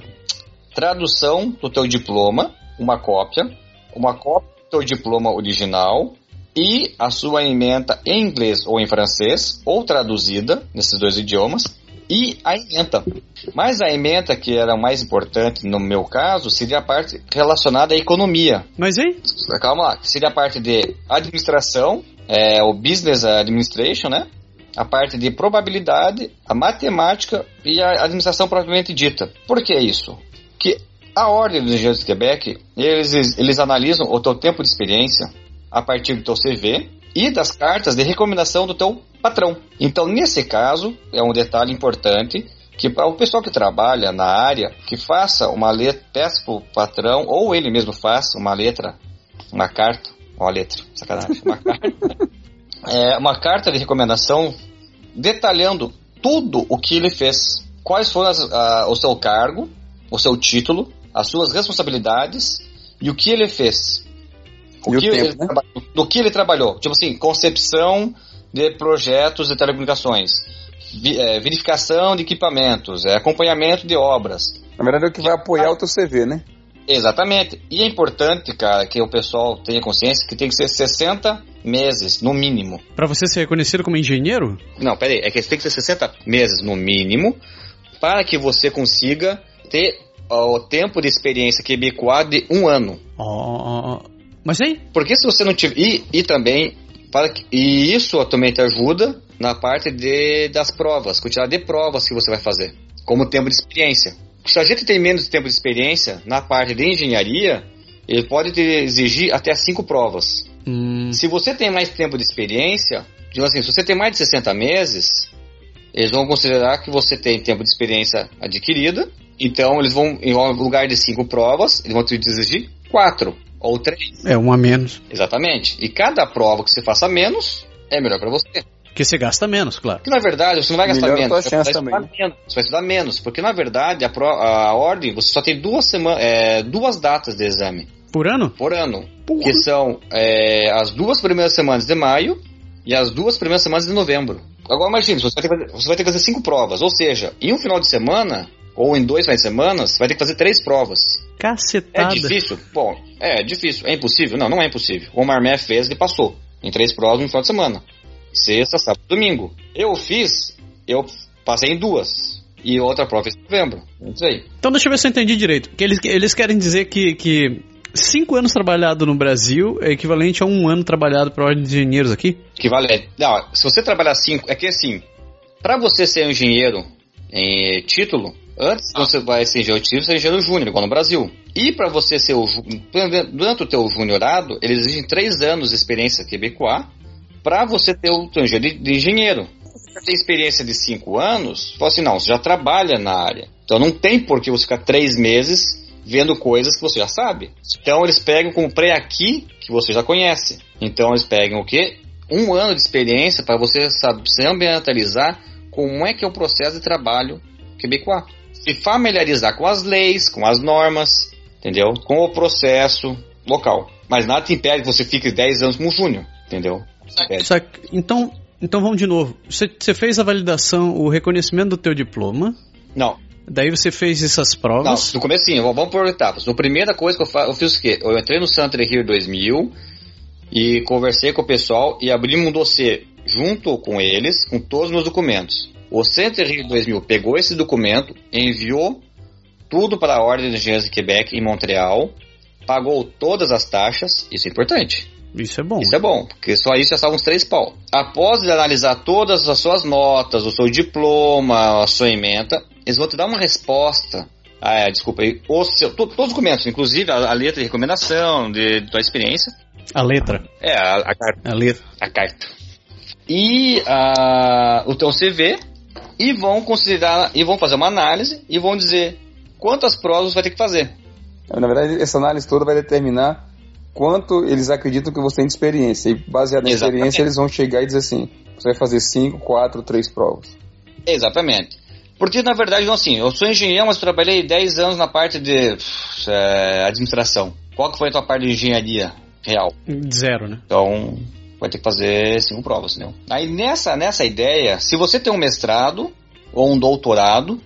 tradução do teu diploma, uma cópia, uma cópia do teu diploma original e a sua emenda em inglês ou em francês, ou traduzida nesses dois idiomas, e a emenda. Mas a emenda que era mais importante no meu caso seria a parte relacionada à economia. Mas aí? Calma lá, seria a parte de administração, é, o business administration, né? A parte de probabilidade, a matemática e a administração propriamente dita. Por que isso? Que a ordem dos engenheiros de Quebec, eles, eles analisam o teu tempo de experiência a partir do teu CV e das cartas de recomendação do teu patrão. Então, nesse caso, é um detalhe importante que para o pessoal que trabalha na área, que faça uma letra, peça para o patrão, ou ele mesmo faça uma letra, uma carta, uma letra, sacanagem, uma carta, *laughs* é, uma carta de recomendação detalhando tudo o que ele fez, quais foram as, a, o seu cargo, o seu título, as suas responsabilidades e o que ele fez. O que tempo, ele, né? Do que ele trabalhou. Tipo assim, concepção de projetos de telecomunicações, vi, é, verificação de equipamentos, é, acompanhamento de obras. Na verdade é o que vai apoiar o teu CV, né? Exatamente. E é importante, cara, que o pessoal tenha consciência que tem que ser 60 meses, no mínimo. Para você ser reconhecido como engenheiro? Não, peraí. É que tem que ser 60 meses, no mínimo, para que você consiga ter o tempo de experiência quebecoa de um ano. Oh, mas aí? Porque se você não tiver. E, e também. Para que, e isso também te ajuda na parte de, das provas, quantidade de provas que você vai fazer, como tempo de experiência. Se a gente tem menos tempo de experiência na parte de engenharia, ele pode te exigir até cinco provas. Hum. Se você tem mais tempo de experiência, digo assim, se você tem mais de 60 meses, eles vão considerar que você tem tempo de experiência adquirida, então eles vão, em lugar de cinco provas, eles vão te exigir quatro ou três. É, um a menos. Exatamente. E cada prova que você faça menos é melhor para você. Porque você gasta menos, claro. Porque na verdade você não vai gastar melhor menos, você vai, estudar menos, você vai estudar menos. Porque na verdade a, pro, a ordem você só tem duas, semanas, é, duas datas de exame. Por ano? Por ano. Porra. Que são é, as duas primeiras semanas de maio e as duas primeiras semanas de novembro. Agora imagine, você vai, ter, você vai ter que fazer cinco provas. Ou seja, em um final de semana, ou em dois finais de semana, você vai ter que fazer três provas. Cacetada. É difícil? Bom, é difícil. É impossível? Não, não é impossível. O Marmé fez e passou. Em três provas no final de semana. Sexta, sábado domingo. Eu fiz, eu passei em duas. E outra prova em novembro. Não sei. Então deixa eu ver se eu entendi direito. Que eles, eles querem dizer que, que cinco anos trabalhado no Brasil é equivalente a um ano trabalhado para ordem de engenheiros aqui? Equivalente. Não, se você trabalhar cinco, é que assim, para você ser um engenheiro em título, Antes você vai ser engenheiro título, você é engenheiro júnior, igual no Brasil. E para você ser o durante o teu juniorado, eles exigem três anos de experiência quebecoa para você ter o teu engenheiro de, de engenheiro. Você tem experiência de cinco anos, fala assim, não, você já trabalha na área. Então não tem por que você ficar três meses vendo coisas que você já sabe. Então eles pegam como pré-aqui que você já conhece. Então eles pegam o quê? Um ano de experiência para você saber se ambientalizar como é que é o processo de trabalho quebecois. Se familiarizar com as leis, com as normas, entendeu? Com o processo local. Mas nada te impede que você fique 10 anos como júnior, entendeu? Então, então vamos de novo. Você, você fez a validação, o reconhecimento do teu diploma. Não. Daí você fez essas provas. Não, no comecinho, vamos por etapas. A primeira coisa que eu, fa eu fiz o quê? Eu entrei no Santa Rio 2000 e conversei com o pessoal e abrimos um dossiê junto com eles, com todos os meus documentos. O Center Rio 2000 pegou esse documento, enviou tudo para a Ordem de Engenheiros de Quebec em Montreal, pagou todas as taxas, isso é importante. Isso é bom. Isso é bom, porque só isso já estavam uns três pau. Após ele analisar todas as suas notas, o seu diploma, a sua emenda, eles vão te dar uma resposta. Ah, é, desculpa aí. O seu, todos os documentos, inclusive a, a, letra de recomendação, de, de tua experiência. A letra. É, a, a carta. A letra. A carta. E a, o teu CV. E vão considerar, e vão fazer uma análise e vão dizer quantas provas você vai ter que fazer. Na verdade, essa análise toda vai determinar quanto eles acreditam que você tem de experiência. E baseado na Exatamente. experiência, eles vão chegar e dizer assim: você vai fazer 5, 4, 3 provas. Exatamente. Porque, na verdade, não assim, eu sou engenheiro, mas trabalhei 10 anos na parte de é, administração. Qual que foi a tua parte de engenharia real? Zero, né? Então, vai ter que fazer cinco provas, né? Aí, nessa, nessa ideia, se você tem um mestrado ou um doutorado,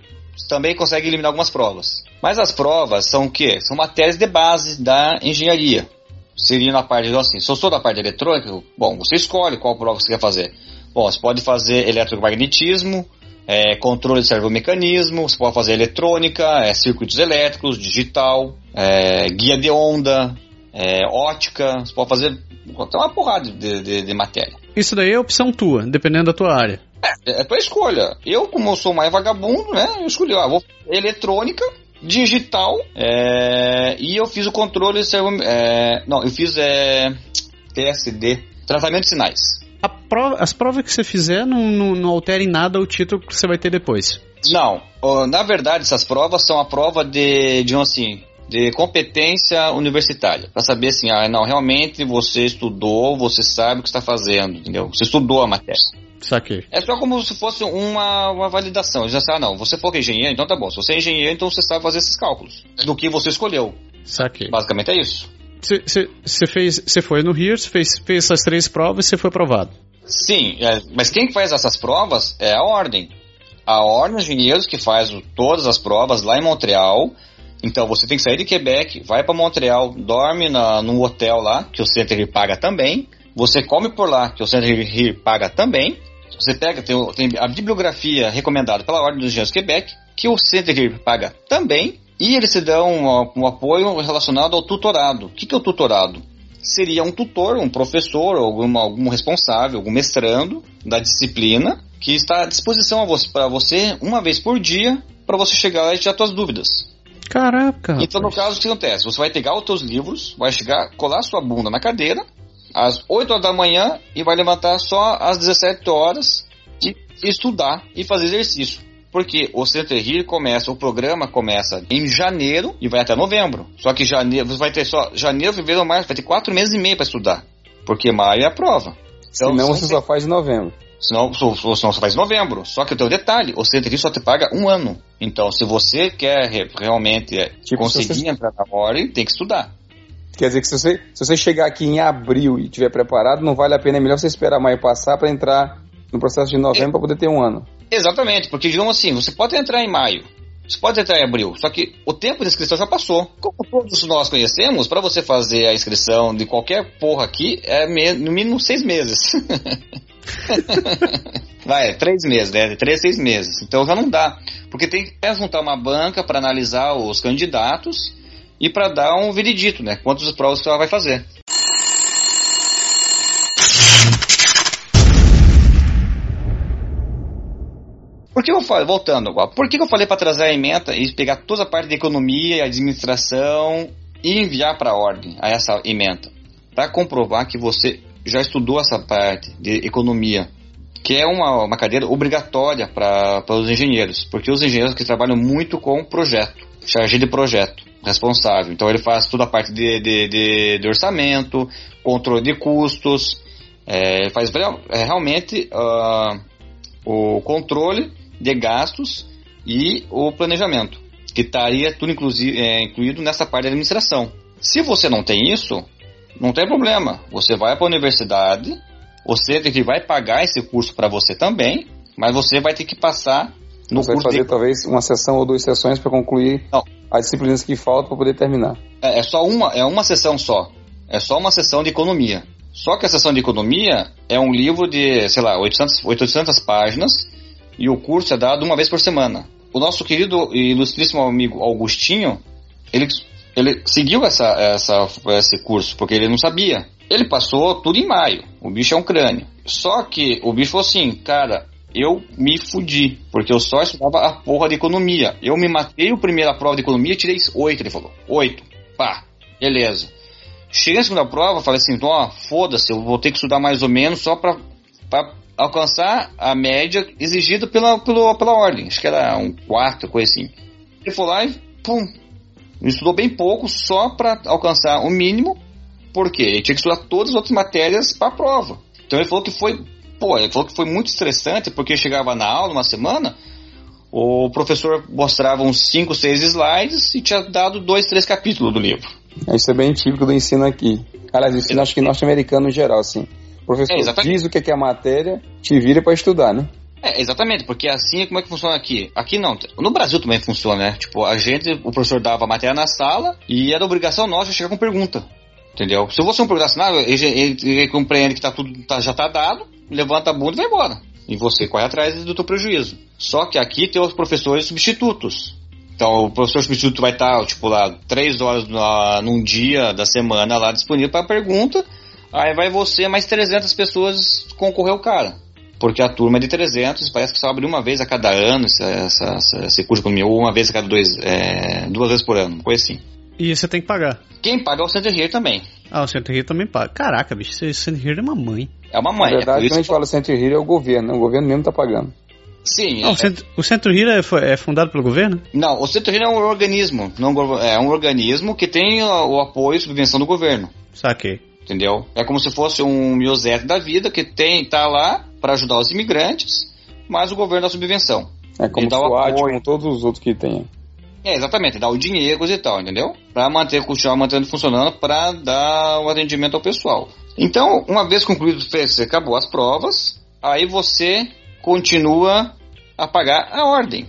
também consegue eliminar algumas provas. Mas as provas são o quê? São matérias de base da engenharia seria na parte, então, assim, se eu sou da parte eletrônica, bom, você escolhe qual prova você quer fazer. Bom, você pode fazer eletromagnetismo, é, controle de servomecanismo, você pode fazer eletrônica, é, circuitos elétricos, digital, é, guia de onda, é, ótica, você pode fazer uma porrada de, de, de, matéria. Isso daí é opção tua, dependendo da tua área. É, é tua escolha. Eu, como eu sou mais vagabundo, né, eu escolhi, ah, vou eletrônica, digital é, e eu fiz o controle é, não eu fiz é, TSD tratamento de sinais prova, as provas que você fizer não, não, não alterem nada o título que você vai ter depois não na verdade essas provas são a prova de de um assim de competência universitária para saber assim ah não realmente você estudou você sabe o que está fazendo entendeu você estudou a matéria Saquei. É só como se fosse uma, uma validação. Já sabe, ah, não, você for engenheiro, então tá bom. Se você é engenheiro, então você sabe fazer esses cálculos. Do que você escolheu. Saquei. Basicamente é isso. Você fez, você foi no RIR, você fez, fez essas três provas e você foi aprovado. Sim, é, mas quem faz essas provas é a ordem. A ordem de engenheiros que faz o, todas as provas lá em Montreal. Então você tem que sair de Quebec, vai para Montreal, dorme na, num hotel lá, que o Center paga também. Você come por lá, que o Center paga também. Você pega, tem, tem a bibliografia recomendada pela Ordem dos Engenheiros Quebec, que o Center paga também, e eles se dão um, um apoio relacionado ao tutorado. O que, que é o tutorado? Seria um tutor, um professor, algum, algum responsável, algum mestrando da disciplina, que está à disposição para você uma vez por dia, para você chegar lá e tirar suas dúvidas. Caraca! Então, no caso, o que acontece? Você vai pegar os seus livros, vai chegar, colar sua bunda na cadeira, às 8 horas da manhã e vai levantar só às 17 horas e estudar e fazer exercício. Porque o Center Here começa, o programa começa em janeiro e vai até novembro. Só que janeiro, você vai ter só janeiro, fevereiro, março, vai ter quatro meses e meio para estudar. Porque maio é a prova. Então, Senão você só faz em novembro. Senão, senão você faz em novembro. Só que o teu detalhe, o Here só te paga um ano. Então, se você quer realmente tipo, conseguir você... entrar na ordem, tem que estudar. Quer dizer que se você, se você chegar aqui em abril e estiver preparado, não vale a pena, é melhor você esperar maio passar para entrar no processo de novembro é, para poder ter um ano. Exatamente, porque digamos assim, você pode entrar em maio, você pode entrar em abril, só que o tempo de inscrição já passou. Como todos nós conhecemos, para você fazer a inscrição de qualquer porra aqui, é no mínimo seis meses. *laughs* *laughs* Vai, três meses, né? Três, seis meses. Então já não dá. Porque tem que juntar uma banca para analisar os candidatos e para dar um veredito, né? Quantas provas você vai fazer. Por que eu falei, voltando agora, por que eu falei para trazer a emenda e pegar toda a parte de economia e administração e enviar para a ordem a essa emenda? Para comprovar que você já estudou essa parte de economia, que é uma, uma cadeira obrigatória para os engenheiros, porque os engenheiros que trabalham muito com projeto, charge de projeto responsável. Então ele faz toda a parte de, de, de, de orçamento, controle de custos, é, faz é, realmente uh, o controle de gastos e o planejamento, que estaria tudo inclusive, é, incluído nessa parte da administração. Se você não tem isso, não tem problema. Você vai para a universidade, você tem que vai pagar esse curso para você também, mas você vai ter que passar no você curso vai fazer de... talvez uma sessão ou duas sessões para concluir Não. as disciplinas que faltam para poder terminar. É, é só uma, é uma sessão só. É só uma sessão de economia. Só que a sessão de economia é um livro de, sei lá, 800, 800 páginas e o curso é dado uma vez por semana. O nosso querido e ilustríssimo amigo Augustinho, ele, ele seguiu essa, essa, esse curso porque ele não sabia. Ele passou tudo em maio. O bicho é um crânio. Só que o bicho falou assim, cara, eu me fudi, porque eu só estudava a porra de economia. Eu me matei a primeira prova de economia e tirei oito, ele falou. Oito. Pá, beleza. Cheguei na segunda prova, falei assim, ó, foda-se, eu vou ter que estudar mais ou menos só pra, pra alcançar a média exigida pela, pela, pela ordem. Acho que era um quarto, coisa assim. Ele foi lá e, pum, estudou bem pouco só pra alcançar o mínimo, porque ele tinha que estudar todas as outras matérias pra prova. Então ele falou que foi, pô, ele falou que foi muito estressante, porque chegava na aula uma semana, o professor mostrava uns 5, 6 slides e tinha dado dois, três capítulos do livro. Isso é bem típico do ensino aqui. Aliás, do ensino acho que norte-americano no geral, assim. O professor É, diz o que é que é a matéria, te vira para estudar, né? É, exatamente, porque assim é como é que funciona aqui. Aqui não, no Brasil também funciona, né? Tipo, a gente, o professor dava a matéria na sala e era obrigação nossa chegar com pergunta. Entendeu? Se você não perguntasse nada, ele, ele, ele compreende que tá tudo, tá, já tá dado, levanta a bunda e vai embora. E você corre atrás do teu prejuízo. Só que aqui tem os professores substitutos. Então o professor substituto vai estar, tipo, lá, três horas na, num dia da semana lá disponível para pergunta. Aí vai você, mais 300 pessoas concorrer ao cara. Porque a turma é de 300, parece que só abre uma vez a cada ano essa, essa, essa, esse curso de economia, ou uma vez a cada dois, é, duas vezes por ano, coisa assim. E você tem que pagar. Quem paga é o Center Here também. Ah, o Center Here também paga. Caraca, bicho, esse Center Here é uma mãe. É uma Na mãe. é verdade, por quando a gente fala Center Here é o governo, né? O governo mesmo tá pagando. Sim, Não, é- o, o Center Here é, é fundado pelo governo? Não, o Centro Rio é um organismo, não é um organismo que tem o, o apoio e subvenção do governo, Saquei. Entendeu? É como se fosse um Miosete da vida que tem tá lá para ajudar os imigrantes, mas o governo dá subvenção. É como dá o apoio. como todos os outros que tem. É, exatamente, dá o dinheiro coisa e tal, entendeu? Para manter, continuar mantendo funcionando, para dar o atendimento ao pessoal. Então, uma vez concluído, você acabou as provas, aí você continua a pagar a ordem.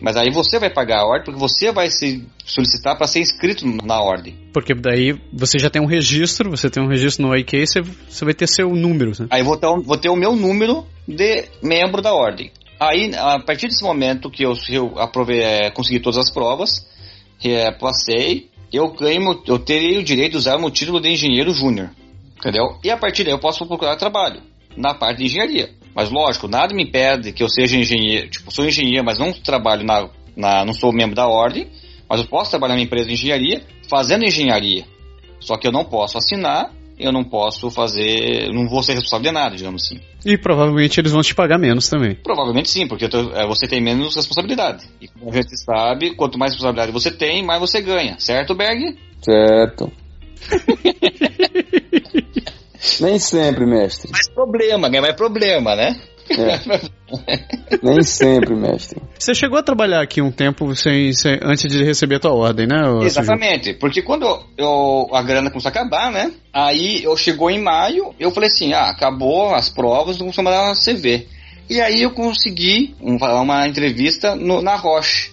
Mas aí você vai pagar a ordem porque você vai se solicitar para ser inscrito na ordem. Porque daí você já tem um registro, você tem um registro no IK, você, você vai ter seu número, né? Aí vou ter, o- vou ter o meu número de membro da ordem. Aí, a partir desse momento que eu, eu aprovei, é, consegui todas as provas, é, passei, eu ganho, eu terei o direito de usar o meu título de engenheiro júnior. Entendeu? E a partir daí eu posso procurar trabalho na parte de engenharia. Mas lógico, nada me impede que eu seja engenheiro, tipo, sou engenheiro, mas não trabalho na, na não sou membro da ordem, mas eu posso trabalhar na empresa de engenharia fazendo engenharia. Só que eu não posso assinar, eu não posso fazer, não vou ser responsável de nada, digamos assim. E provavelmente eles vão te pagar menos também. Provavelmente sim, porque é, você tem menos responsabilidade. E como a gente sabe, quanto mais responsabilidade você tem, mais você ganha, certo, Berg? Certo. *laughs* Nem sempre, mestre. Mais problema, ganha mais problema, né? É. Nem sempre, mestre. Você chegou a trabalhar aqui um tempo sem, sem- antes de receber a tua ordem, né? Exatamente, porque quando eu, a grana começou a acabar, né? Aí eu chegou em maio, eu falei assim, ah, acabou as provas, não vou mandar CV. E aí eu consegui um- uma entrevista no- na Roche,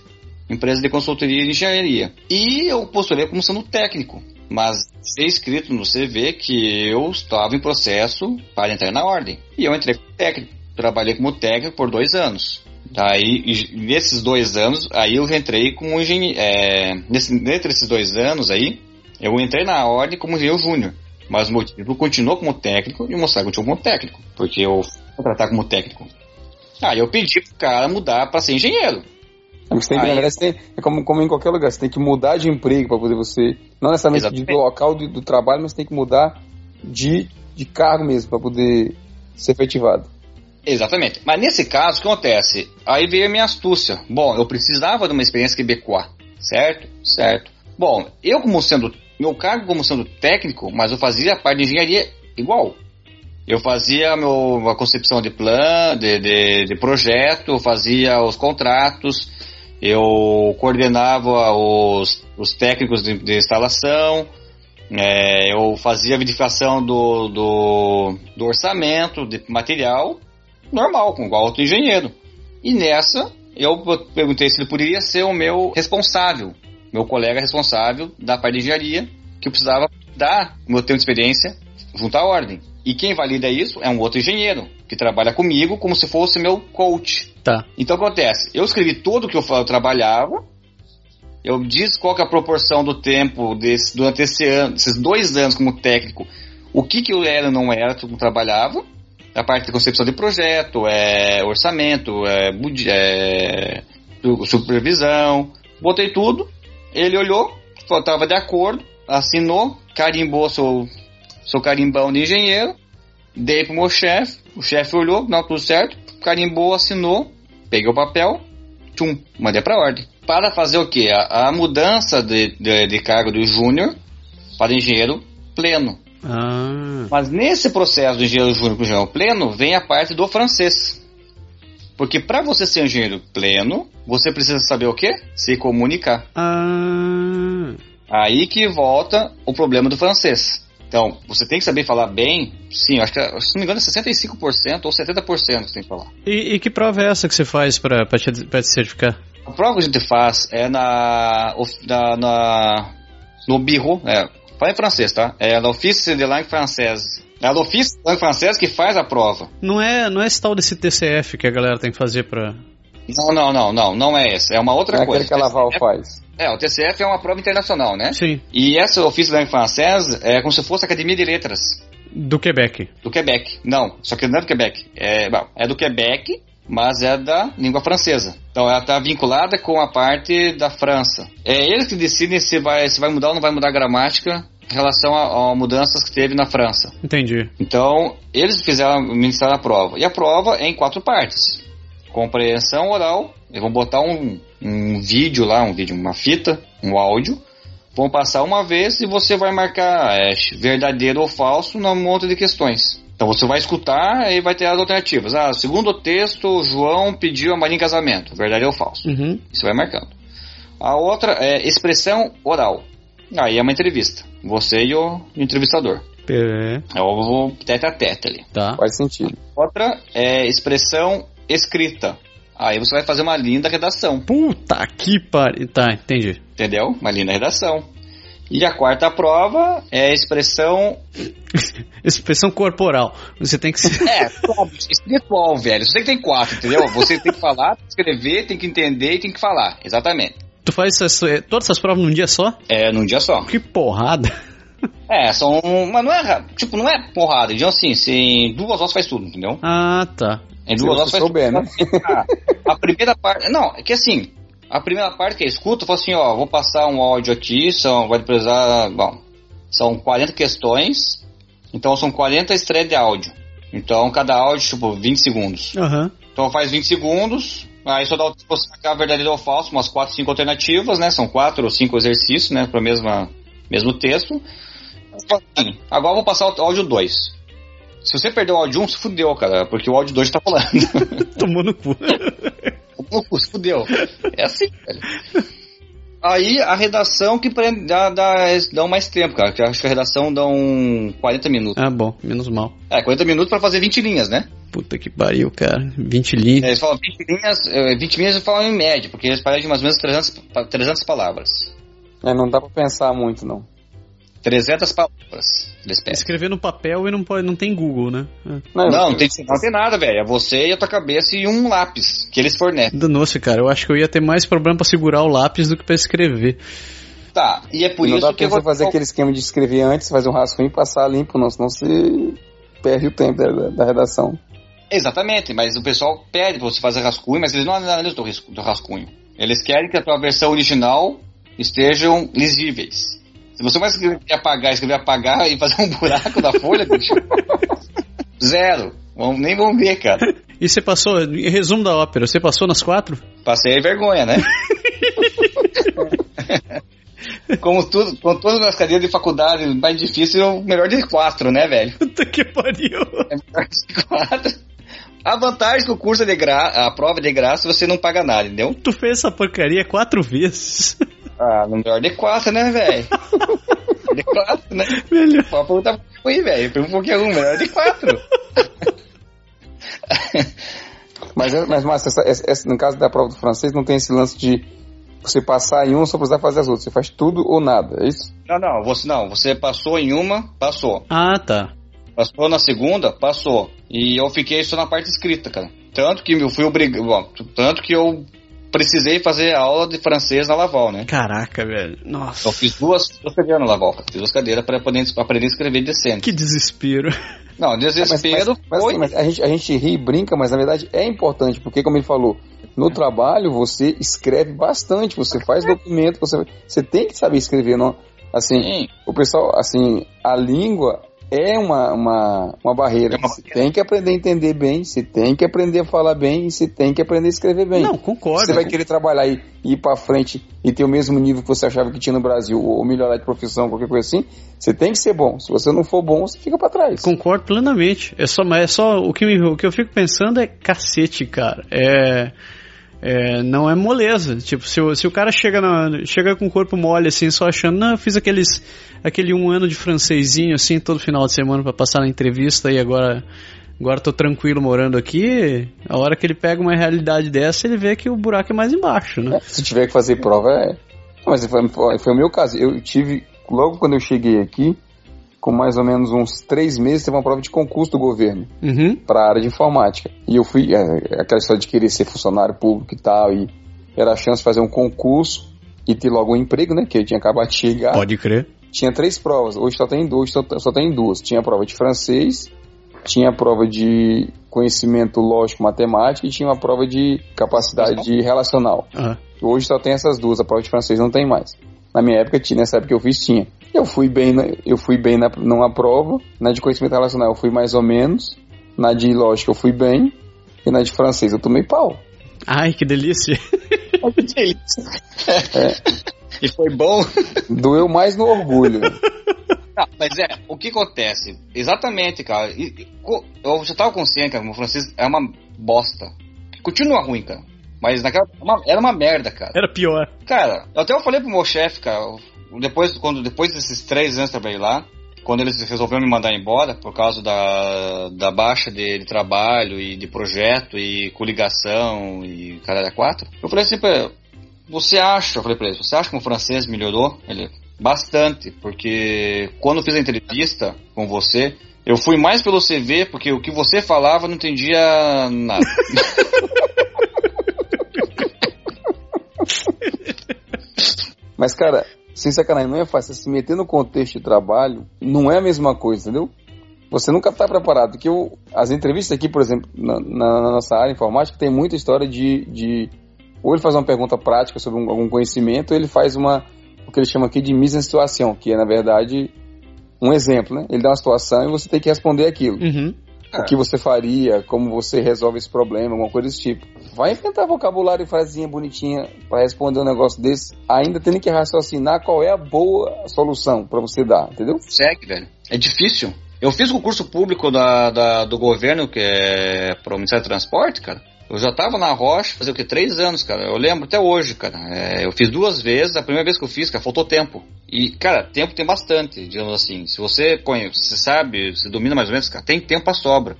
empresa de consultoria de engenharia. E eu postulei como sendo técnico, mas ser escrito no CV que eu estava em processo para entrar na ordem. E eu entrei como técnico. Trabalhei como técnico por dois anos. Daí, nesses dois anos, aí eu entrei como engenheiro. É, nesse, entre esses dois anos aí, eu entrei na ordem como engenheiro júnior. Mas o motivo continuou como técnico e mostrar que eu continuo como técnico. Porque eu fui contratar como técnico. Aí eu pedi pro cara mudar para ser engenheiro. Você tem que, Aí- na verdade, você tem, é como, como em qualquer lugar, você tem que mudar de emprego para poder você. Não necessariamente Exatamente. do local do, do trabalho, mas tem que mudar de, de cargo mesmo para poder ser efetivado. Exatamente. Mas nesse caso, o que acontece? Aí veio a minha astúcia. Bom, eu precisava de uma experiência quebecois, certo? Certo. Bom, eu como sendo, meu cargo como sendo técnico, mas eu fazia a parte de engenharia igual. Eu fazia meu, a concepção de plano, de, de, de projeto, fazia os contratos, eu coordenava os, os técnicos de, de instalação, é, eu fazia a verificação do, do, do, orçamento de material normal, com igual outro engenheiro. E nessa, eu perguntei se ele poderia ser o meu responsável, meu colega responsável da parte de engenharia, que eu precisava dar meu tempo de experiência junto à ordem. E quem valida isso é um outro engenheiro, que trabalha comigo como se fosse meu coach. Tá. Então acontece, eu escrevi tudo que eu, eu trabalhava, eu disse qual que é a proporção do tempo desse, durante esse ano, esses dois anos como técnico, o que, que eu era ou não era, como trabalhava, a parte de concepção de projeto, é, orçamento, é, é, supervisão, botei tudo, ele olhou, estava de acordo, assinou, carimbou seu sou carimbão de engenheiro, dei pro meu chefe, o chefe olhou, não, tudo certo, carimbou, assinou, peguei o papel, tchum, mandei pra ordem. Para fazer o quê? A, a mudança de, de, de, cargo do júnior para engenheiro pleno. Ah. Mas nesse processo do engenheiro júnior para engenheiro pleno, vem a parte do francês. Porque para você ser engenheiro pleno, você precisa saber o quê? Se comunicar. Ah. Aí que volta o problema do francês. Então, você tem que saber falar bem, sim, acho que, se não me engano, é 65% ou 70% que você tem que falar. E, e que prova é essa que você faz para te, te certificar? A prova que a gente faz é na, na, na no Biro, é, fala em francês, tá? É no Office de Langue Française. É no Office de Langue Française que faz a prova. Não é, não é esse tal desse TCF que a galera tem que fazer para não, não, não, não, não é esse. É uma outra é coisa. aquele que a Laval faz. É, o TCF é uma prova internacional, né? Sim. E essa de Langue Française é como se fosse a Academia de Letras. Do Quebec. Do Quebec. Não, só que não é do Quebec. É, bom, é do Quebec, mas é da língua francesa. Então ela está vinculada com a parte da França. É eles que decidem se vai, se vai mudar ou não vai mudar a gramática em relação a, a, mudanças que teve na França. Entendi. Então, eles fizeram ministrar a prova. E a prova é em quatro partes. Compreensão oral, eles vão botar um, um vídeo lá, um vídeo, uma fita, um áudio, vão passar uma vez e você vai marcar é, verdadeiro ou falso num monte de questões. Então você vai escutar e vai ter as alternativas. Ah, segundo o texto, João pediu a Maria em casamento, verdadeiro ou falso. Uhum. Você vai marcando. A outra é expressão oral. Aí é uma entrevista. Você e o entrevistador. É. É o tete a tete ali. Tá. Faz sentido. Outra é expressão escrita. Aí você vai fazer uma linda redação. Puta que pariu. Tá, entendi. Entendeu? Uma linda redação. E a quarta prova é a expressão. *laughs* expressão corporal. Você tem que ser. *laughs* É, espiritual, velho. Você tem que ter quatro, entendeu? Você tem que falar, tem que escrever, tem que entender e tem que falar. Exatamente. Tu faz essas, todas essas provas num dia só? É, num dia só. Que porrada. *laughs* É, são. Mas não é. Tipo, não é porrada. Então, assim, em duas horas faz tudo, entendeu? Ah, tá. Em duas horas faz souber, né? A, primeira parte. Não, é que assim. A primeira parte que é escuta, eu falo assim, ó, vou passar um áudio aqui, são, vai precisar, bom, são 40 questões, então são 40 estreias de áudio. Então cada áudio, tipo, 20 segundos. Aham. Então faz 20 segundos, aí só dá o tempo de sacar verdadeiro ou falso, umas 4, 5 alternativas, né? São 4 ou 5 exercícios, né? Para o mesmo texto. Assim, agora eu vou passar o áudio 2. Se você perdeu o áudio 1, um, se fudeu, cara, porque o áudio 2 tá rolando. *laughs* Tomou no cu. Tomou no cu, se fudeu. É assim, velho. Aí a redação que prende- dá, dá, dá mais tempo, cara. Que eu acho que a redação dá um 40 minutos. Ah, bom, menos mal. É, 40 minutos pra fazer 20 linhas, né? Puta que pariu, cara. 20 litros. Eles falam 20 linhas, eh, 20 linhas eles falam em média, porque eles parecem mais ou menos 300, pa- 300 palavras. É, não dá pra pensar muito, não. 300 palavras. Escrever no papel e não, pode, não tem Google, né? É. Não, não tem, não tem nada, velho. É você e a tua cabeça e um lápis que eles fornecem. Danou-se, cara. Eu acho que eu ia ter mais problema pra segurar o lápis do que pra escrever. Tá, e é por não isso dá que pra você eu vou fazer aquele esquema de escrever antes, fazer um rascunho e passar limpo, não, senão você perde o tempo da, da- da redação. Exatamente, mas o pessoal pede pra você fazer rascunho, mas eles não analisam do rascunho. Eles querem que a tua versão original estejam lisíveis. Se você vai escrever apagar, escrever apagar e fazer um buraco na folha, bicho, *laughs* zero. Vamos, nem vão ver, cara. E você passou, em resumo da ópera, você passou nas quatro? Passei vergonha, né? *laughs* Como tudo, com todas as cadeiras de faculdade mais difícil, é o melhor de quatro, né, velho? Puta que pariu. É melhor de quatro. A vantagem é que o curso é de graça, a prova é de graça, você não paga nada, entendeu? Tu fez essa porcaria quatro vezes. Ah, no melhor de quatro, né, velho? de quatro, né? Melhor. Pode perguntar pro aí, velho. Pergunta qualquer um, melhor de quatro. *laughs* Mas, é- mas Márcio, essa- essa- essa- no caso da prova do francês, não tem esse lance de você passar em um só precisar fazer as outras. Você faz tudo ou nada, é isso? Não, não, você não. Você passou em uma, passou. Ah, tá. Passou na segunda, passou. E eu fiquei só na parte escrita, cara. Tanto que eu fui obrigado. Tanto que eu precisei fazer aula de francês na Laval, né? Caraca, velho. Nossa. Eu fiz duas, duas cadeiras na Laval. Fiz duas cadeiras para poder aprender a escrever decente. Que desespero. Não, Mas, desespero mas, mas, foi. assim, mas a, gente, a gente ri e brinca, mas na verdade é importante, porque como ele falou, no trabalho você escreve bastante, você faz documento, você, você tem que saber escrever, não? Assim, Sim, o pessoal, assim, a língua é uma, uma, uma barreira. É uma Você tem que aprender a entender bem, você tem que aprender a falar bem e você tem que aprender a escrever bem. Não, concordo. Você vai querer trabalhar e ir pra frente e ter o mesmo nível que você achava que tinha no Brasil, ou melhorar de profissão, qualquer coisa assim, você tem que ser bom. Se você não for bom, você fica pra trás. Concordo plenamente. É só, mas é só o que, me- o que eu fico pensando é cacete, cara. É, é, não é moleza. Tipo, se, o- se o cara chega, na, chega com o corpo mole assim, só achando, não, eu fiz aqueles, aquele um ano de francesinho assim, todo final de semana pra passar na entrevista e agora, agora tô tranquilo morando aqui. A hora que ele pega uma realidade dessa, ele vê que o buraco é mais embaixo, né? É, se tiver que fazer prova, é. Mas foi, foi o meu caso. Eu tive, logo quando eu cheguei aqui, com mais ou menos uns três meses, teve uma prova de concurso do governo Uhum. para a área de informática. E eu fui, é, aquela história de querer ser funcionário público e tal, e era a chance de fazer um concurso e ter logo um emprego, né? Que eu tinha acabado de chegar. Pode crer. Tinha três provas, hoje só tem duas, só, só tem duas. Tinha a prova de francês, tinha a prova de conhecimento lógico matemático e tinha uma prova de capacidade relacional. Ah, Hoje só tem essas duas, a prova de francês não tem mais. Na minha época tinha, nessa época que eu fiz tinha. Eu fui bem, na, eu fui bem na, numa prova, na de conhecimento relacional eu fui mais ou menos, na de lógica eu fui bem, e na de francês eu tomei pau. Ai, que delícia. *laughs* Que delícia. E foi bom. Doeu mais no orgulho. Não, *laughs* mas é, o que acontece? Exatamente, cara. Eu já tava consciente, cara, o francês é uma bosta. Continua ruim, cara. Mas naquela. uma- era uma merda, cara. Era pior. Cara, eu até falei pro meu chefe, cara, depois, quando, depois desses três anos que eu trabalhei lá, quando eles resolveram me mandar embora por causa da, da baixa de, de trabalho e de projeto e coligação e caralho a quatro, eu falei assim pra ele, você acha, eu falei pra ele, você acha que o francês melhorou? Ele, bastante, porque quando eu fiz a entrevista com você, eu fui mais pelo CV, porque o que você falava eu não entendia nada. *laughs* *laughs* Mas, cara, sem sacanagem, não é fácil. Se meter no contexto de trabalho não é a mesma coisa, entendeu? Você nunca está preparado. Porque eu, as entrevistas aqui, por exemplo, na, na- na nossa área informática, tem muita história de, de. Ou ele faz uma pergunta prática sobre um- algum conhecimento, ou ele faz uma. O que ele chama aqui de mise en situation, que é, na verdade, um exemplo, né? Ele dá uma situação e você tem que responder aquilo. Uhum. O que você faria, como você resolve esse problema, alguma coisa desse tipo. Vai inventar vocabulário e frasezinha bonitinha para responder um negócio desse, ainda tendo que raciocinar qual é a boa solução para você dar, entendeu? Segue, velho. É difícil. Eu fiz o concurso público da, da- do governo, que é pro Ministério do Transporte, cara. Eu já tava na Rocha, fazia o que? Três anos, cara. Eu lembro até hoje, cara. É, eu fiz duas vezes, a primeira vez que eu fiz, cara, faltou tempo. E, cara, tempo tem bastante, digamos assim. Se você conhece, você sabe, você domina mais ou menos, cara, tem tempo à sobra.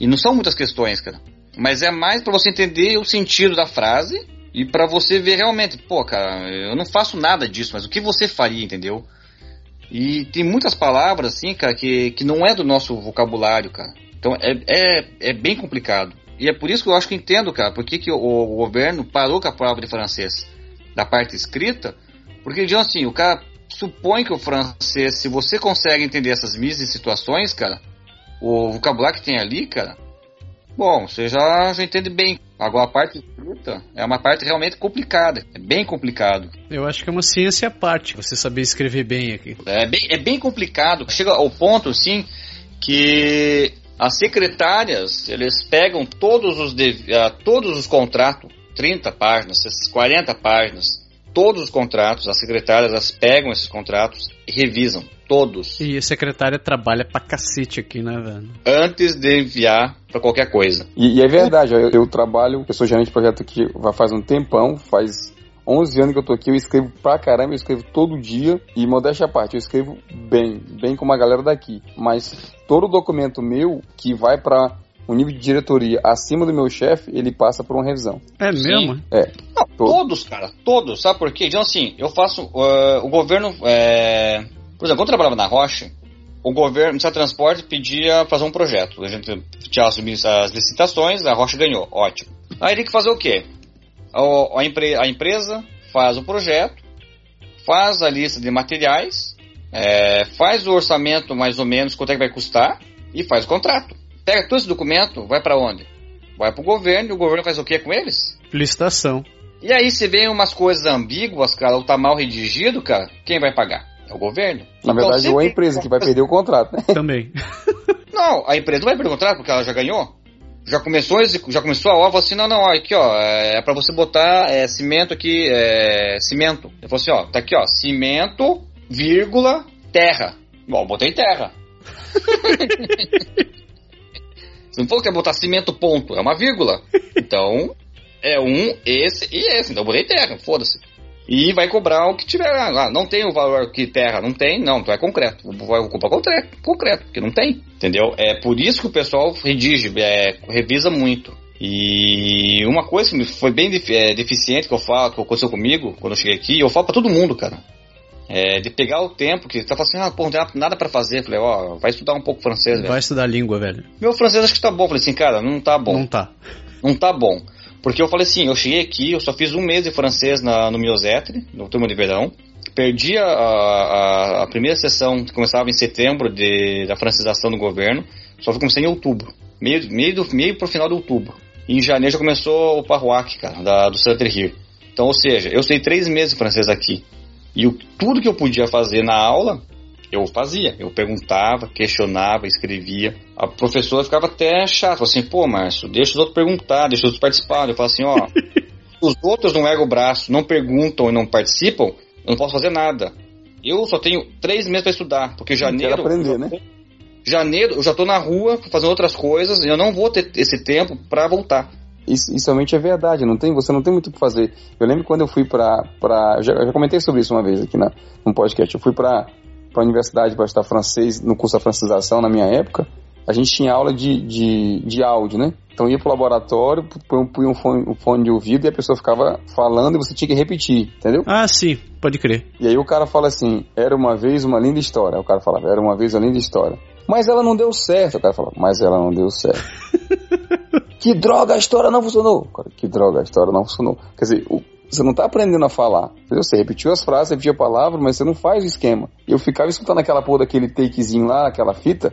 E não são muitas questões, cara. Mas é mais pra você entender o sentido da frase e pra você ver realmente, pô, cara, eu não faço nada disso, mas o que você faria, entendeu? E tem muitas palavras, assim, cara, que, que não é do nosso vocabulário, cara. Então é, é, é bem complicado. E é por isso que eu acho que entendo, cara, por que, que o, o governo parou com a prova de francês da parte escrita. Porque, digamos assim, o cara supõe que o francês, se você consegue entender essas mesmas situações, cara, o vocabulário que tem ali, cara, bom, você já, já entende bem. Agora a parte escrita é uma parte realmente complicada. É bem complicado. Eu acho que é uma ciência à parte, você saber escrever bem aqui. É bem, é bem complicado. Chega ao ponto, assim, que as secretárias, eles pegam todos os, ah, todos os contratos, 30 páginas, 40 páginas, todos os contratos, as secretárias elas pegam esses contratos e revisam todos. E a secretária trabalha pra cacete aqui, né, velho? Antes de enviar para qualquer coisa. E, e é verdade, eu, eu, trabalho, eu sou gerente de projeto aqui vai faz um tempão, faz 11 anos que eu tô aqui, eu escrevo pra caramba, eu escrevo todo dia, e modéstia à parte, eu escrevo bem, bem com uma galera daqui. Mas todo documento meu que vai para um nível de diretoria acima do meu chefe, ele passa por uma revisão. É mesmo? Sim. É. Não, todos, cara, todos. Sabe por quê? Então, assim, eu faço. Uh, o governo. É... Por exemplo, quando eu trabalhava na Rocha, o governo, o Ministério do Transporte pedia fazer um projeto. A gente tinha as licitações, a Rocha ganhou. Ótimo. Aí tem que fazer o quê? A, a, empre, a empresa faz o projeto, faz a lista de materiais, é, faz o orçamento mais ou menos, quanto é que vai custar, e faz o contrato pega todo esse documento, vai para onde? Vai pro governo e o governo faz o que com eles? Licitação. E aí se vem umas coisas ambíguas, cara, ou tá mal redigido, cara, quem vai pagar? É o governo. Na então, verdade, ou a empresa que vai perder o contrato, né? Também. *laughs* não, a empresa não vai perder o contrato porque ela já ganhou. Já começou, já começou a obra, assim, não, não, ó, aqui, ó, é para você botar é, cimento aqui, é, cimento. Ele falou assim, ó, tá aqui, ó, cimento, vírgula, terra. Bom, botei terra. *laughs* Você não falou que ia botar cimento ponto, é uma vírgula. Então, é um, esse e esse. Então eu botei terra, foda-se. E vai cobrar o que tiver lá. Não tem o valor que terra, não tem, não, então é concreto. Vai ocupar concreto, concreto, porque não tem, entendeu? É por isso que o pessoal redige, é, revisa muito. E uma coisa que foi bem é, deficiente que eu falo, que aconteceu comigo quando eu cheguei aqui, eu falo pra todo mundo, cara. É, de pegar o tempo, que tá falando assim, ah, pô, não tem nada para fazer. Falei, ó, vai estudar um pouco francês, velho. Vai estudar língua, velho. Meu francês acho que tá bom. Falei assim, cara, não tá bom. Não tá. Não tá bom. Porque eu falei assim, eu cheguei aqui, eu só fiz um mês de francês na, no Miosetre, no turma de verão. Perdi a, a, a, primeira sessão, que começava em setembro, de, da francização do governo. Só comecei em outubro. Meio, meio, do, meio pro final de outubro. E em janeiro já começou o Parroac, cara, da, do Santa Rio. Então, ou seja, eu sei três meses de francês aqui. E o, tudo que eu podia fazer na aula, eu fazia. Eu perguntava, questionava, escrevia. A professora ficava até chata, assim, pô, Márcio, deixa os outros perguntar, deixa os outros participar. Eu falo assim, ó, *laughs* os outros não ergam o braço, não perguntam e não participam, eu não posso fazer nada. Eu só tenho três meses para estudar, porque janeiro. aprender, né? Janeiro eu já tô na rua fazendo outras coisas e eu não vou ter esse tempo para voltar. Isso, isso realmente é verdade, não tem, você não tem muito o que fazer. Eu lembro quando eu fui para. Já, já comentei sobre isso uma vez aqui na, no podcast. Eu fui para a universidade para estudar francês, no curso da francização na minha época. A gente tinha aula de, de, de áudio, né? Então ia pro laboratório, põe um fone, um fone de ouvido e a pessoa ficava falando e você tinha que repetir, entendeu? Ah, sim, pode crer. E aí o cara fala assim: era uma vez uma linda história. O cara falava: era uma vez uma linda história. Mas ela não deu certo. O cara fala: mas ela não deu certo. *laughs* Que droga, a história não funcionou. Cara, que droga, a história não funcionou. Quer dizer, o, você não está aprendendo a falar. Você repetiu as frases, repetiu a palavra, mas você não faz o esquema. Eu ficava escutando aquela porra daquele takezinho lá, aquela fita,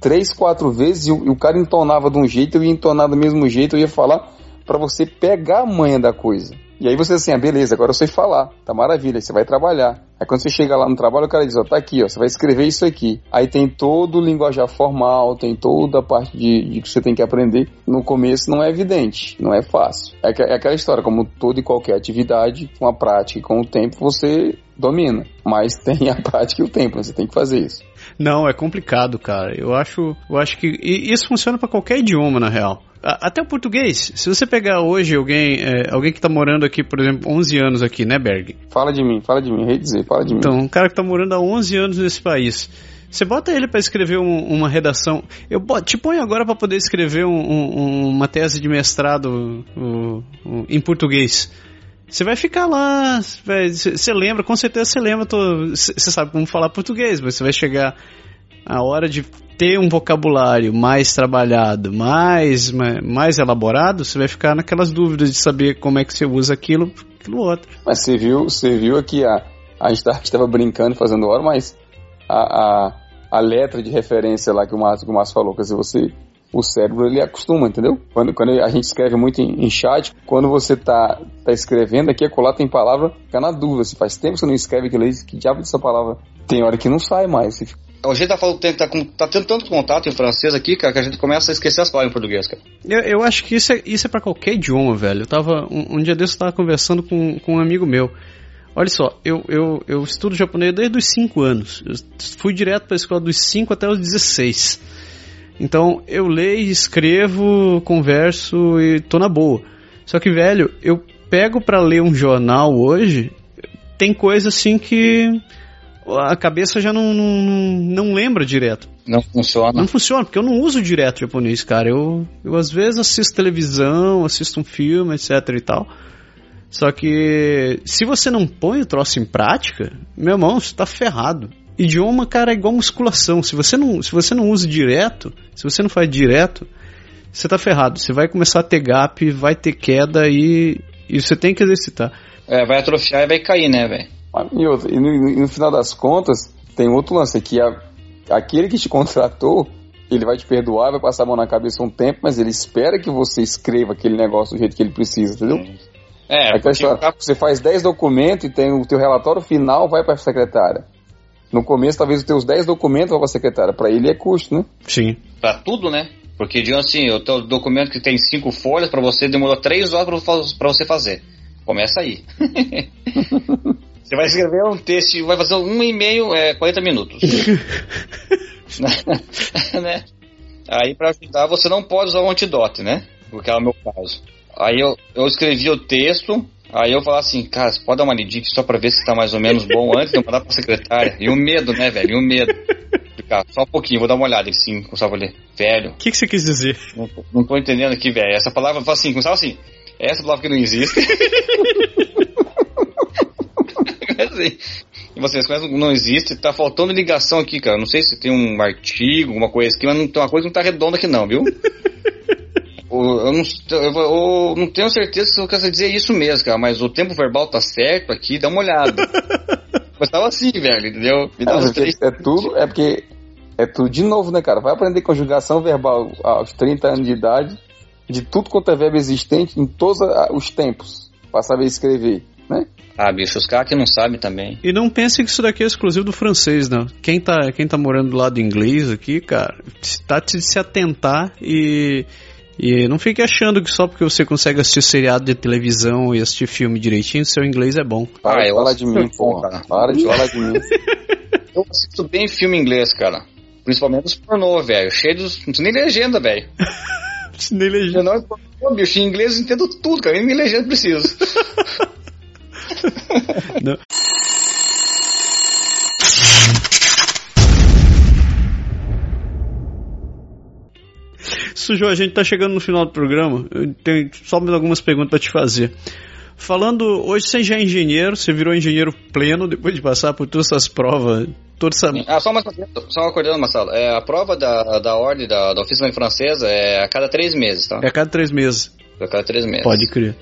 três, quatro vezes, e o, e o cara entonava de um jeito, eu ia entonar do mesmo jeito, eu ia falar para você pegar a manha da coisa. E aí você assim, ah, beleza, agora eu sei falar, tá maravilha, você vai trabalhar. Aí quando você chega lá no trabalho, o cara diz, ó, tá aqui, ó, você vai escrever isso aqui. Aí tem todo o linguajar formal, tem toda a parte de, de que você tem que aprender. No começo não é evidente, não é fácil. É, é aquela história, como toda e qualquer atividade, com a prática e com o tempo você domina. Mas *laughs* tem a prática e o tempo, você tem que fazer isso. Não, é complicado, cara. Eu acho, eu acho que isso funciona para qualquer idioma, na real até o português. Se você pegar hoje alguém, é, alguém que está morando aqui, por exemplo, 11 anos aqui, né, Berg? Fala de mim, fala de mim, rei dizer, fala de então, mim. Então, um cara que está morando há 11 anos nesse país. Você bota ele para escrever um, uma redação. Eu te ponho agora para poder escrever um, um, uma tese de mestrado em português. Você vai ficar lá, você lembra, com certeza você lembra, você sabe como falar português, mas você vai chegar a hora de ter um vocabulário mais trabalhado, mais, mais, elaborado, você vai ficar naquelas dúvidas de saber como é que você usa aquilo, aquilo outro. Mas você viu, você viu aqui a, a gente estava brincando, fazendo hora, mas a, a, a, letra de referência lá que o Márcio, que o Márcio falou, quer dizer, você o cérebro ele acostuma, entendeu? Quando, quando a gente escreve muito em, em chat, quando você tá, tá escrevendo aqui, acolá tem palavra, fica na dúvida, se faz tempo que você não escreve aquilo aí, que diabo dessa palavra? Tem hora que não sai mais, você fica a gente tá, falando, tá, tá tendo tanto contato em francês aqui, cara, que a gente começa a esquecer as palavras em português, cara. Eu, eu acho que isso é, isso é pra qualquer idioma, velho. Eu tava. Um, um dia desse eu tava conversando com, com um amigo meu. Olha só, eu, eu, eu estudo japonês desde os 5 anos. Eu fui direto para a escola dos 5 até os 16. Então eu leio, escrevo, converso e tô na boa. Só que, velho, eu pego para ler um jornal hoje, tem coisa assim que a cabeça já não, não, não lembra direto. Não funciona. Não funciona, porque eu não uso direto japonês, cara. Eu, eu às vezes assisto televisão, assisto um filme, etc e tal. Só que se você não põe o troço em prática, meu irmão, você tá ferrado. Idioma, cara, é igual musculação. Se você não, se você não usa direto, se você não faz direto, você tá ferrado. Você vai começar a ter gap, vai ter queda e, e você tem que exercitar. É, vai atrofiar e vai cair, né, velho? E, outra, e, no, e no final das contas, tem outro lance aqui. A, aquele que te *laughs* contratou, ele vai te perdoar, vai passar a mão na cabeça um tempo, mas ele espera que você escreva aquele negócio do jeito que ele precisa, entendeu? É, Aquela história, você faz 10 documentos e tem o teu relatório final, vai para a secretária. No começo, talvez os teus 10 documentos para a secretária. Para ele é custo, né? Sim. pra tudo, né? Porque, digamos assim, o teu documento que tem cinco folhas, pra você demorou três horas pra você fazer. Começa aí. *laughs* você vai escrever um texto, vai fazer um e-mail, é 40 minutos. *laughs* né? Aí, pra ajudar, você não pode usar o antidote, né? Porque é o meu caso. Aí eu, eu escrevi o texto, aí eu falava assim, cara, você pode dar uma aqui só pra ver se tá mais ou menos bom antes de eu mandar pra secretária. E o medo, né, velho? E o medo. Ficar, só um pouquinho, vou dar uma olhada. Ele sim, começava a ler. Velho, O que, que você quis dizer? não, tô- não tô entendendo aqui, velho. Essa palavra, fala assim, começava assim. Essa palavra que não existe. *laughs* assim. E vocês conhecem, não existe, tá faltando ligação aqui, cara. Não sei se tem um artigo, alguma coisa aqui, mas não, tem uma coisa que não tá redonda aqui não, viu? Eu, não, eu, não tenho certeza se eu quero dizer isso mesmo, cara, mas o tempo verbal tá certo aqui, dá uma olhada. *laughs* mas tava assim, velho, entendeu? Me dá É, três- é tudo, é porque é tudo de novo, né, cara? Vai aprender conjugação verbal aos 30 anos de idade, de tudo quanto é verbo existente em todos os tempos, pra saber escrever, né? Ah, bicho, os caras que não sabem também. E não pense que isso daqui é exclusivo do francês, não. Quem tá, quem tá morando do lado inglês aqui, cara, tá de se atentar e. E não fique achando que só porque você consegue assistir seriado de televisão e assistir filme direitinho, seu inglês é bom. Para Ah, de eu falar acho de mim, porra. Para de falar de mim. *laughs* Eu assisto bem filme inglês, cara. Principalmente os pornô, velho. Cheio dos. Não precisa nem legenda, velho. *laughs* Nem legenda. Pornô, bicho. Em inglês eu entendo tudo, cara. Nem legenda preciso. *laughs* Não. Sujou, a gente tá chegando no final do programa. Eu tenho só mais algumas perguntas pra te fazer. Falando, hoje você já é engenheiro, você virou engenheiro pleno depois de passar por todas essas provas, toda essa... ah, só uma só uma acordando, Marcelo. É, a prova da, da ordem da, da oficina francesa é a cada três meses, tá? É a cada três meses. A cada três meses. Pode crer.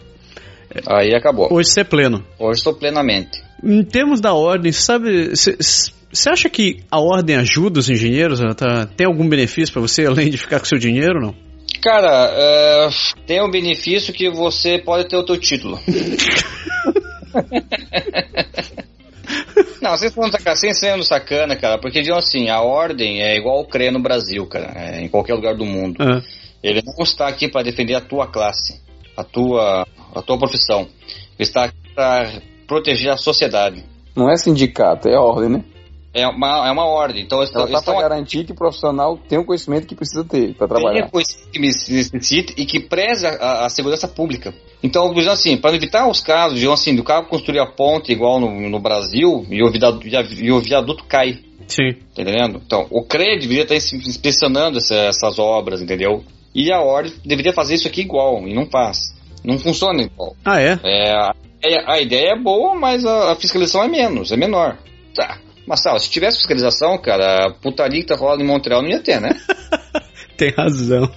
Aí acabou. Hoje você é pleno. Hoje estou plenamente. Em termos da ordem, sabe, você acha que a ordem ajuda os engenheiros? Tá- tem algum benefício pra você além de ficar com seu dinheiro, não? Cara, é, tem um benefício que você pode ter o teu título. *laughs* Não, vocês estão sem sendo sacana, cara, porque digam assim, a ordem é igual o CRE no Brasil, cara, é, em qualquer lugar do mundo. Ah, Ele não está aqui para defender a tua classe, a tua, a tua profissão. Ele está aqui para proteger a sociedade. Não é sindicato, é ordem, né? É uma, é uma ordem. Então, eles Ela estão, tá pra estão garantir que o profissional tem o conhecimento que precisa ter pra Tem trabalhar. coisa que necessite e que preze a, a segurança pública. Então, assim, para evitar os casos de assim, do cara construir a ponte igual no, no Brasil e o, viaduto, e o viaduto cai, sim. tá entendendo? Então, o CRE deveria estar ins- inspecionando essa- essas obras, entendeu? E a ordem deveria fazer isso aqui igual, e não faz. Não funciona igual. Ah, é? É, a, a ideia é boa, mas a, a fiscalização é menos, é menor. Tá. Mas, Sal, se tivesse fiscalização, cara, a putaria que tá rolando em Montreal não ia ter, né? *laughs* Tem razão.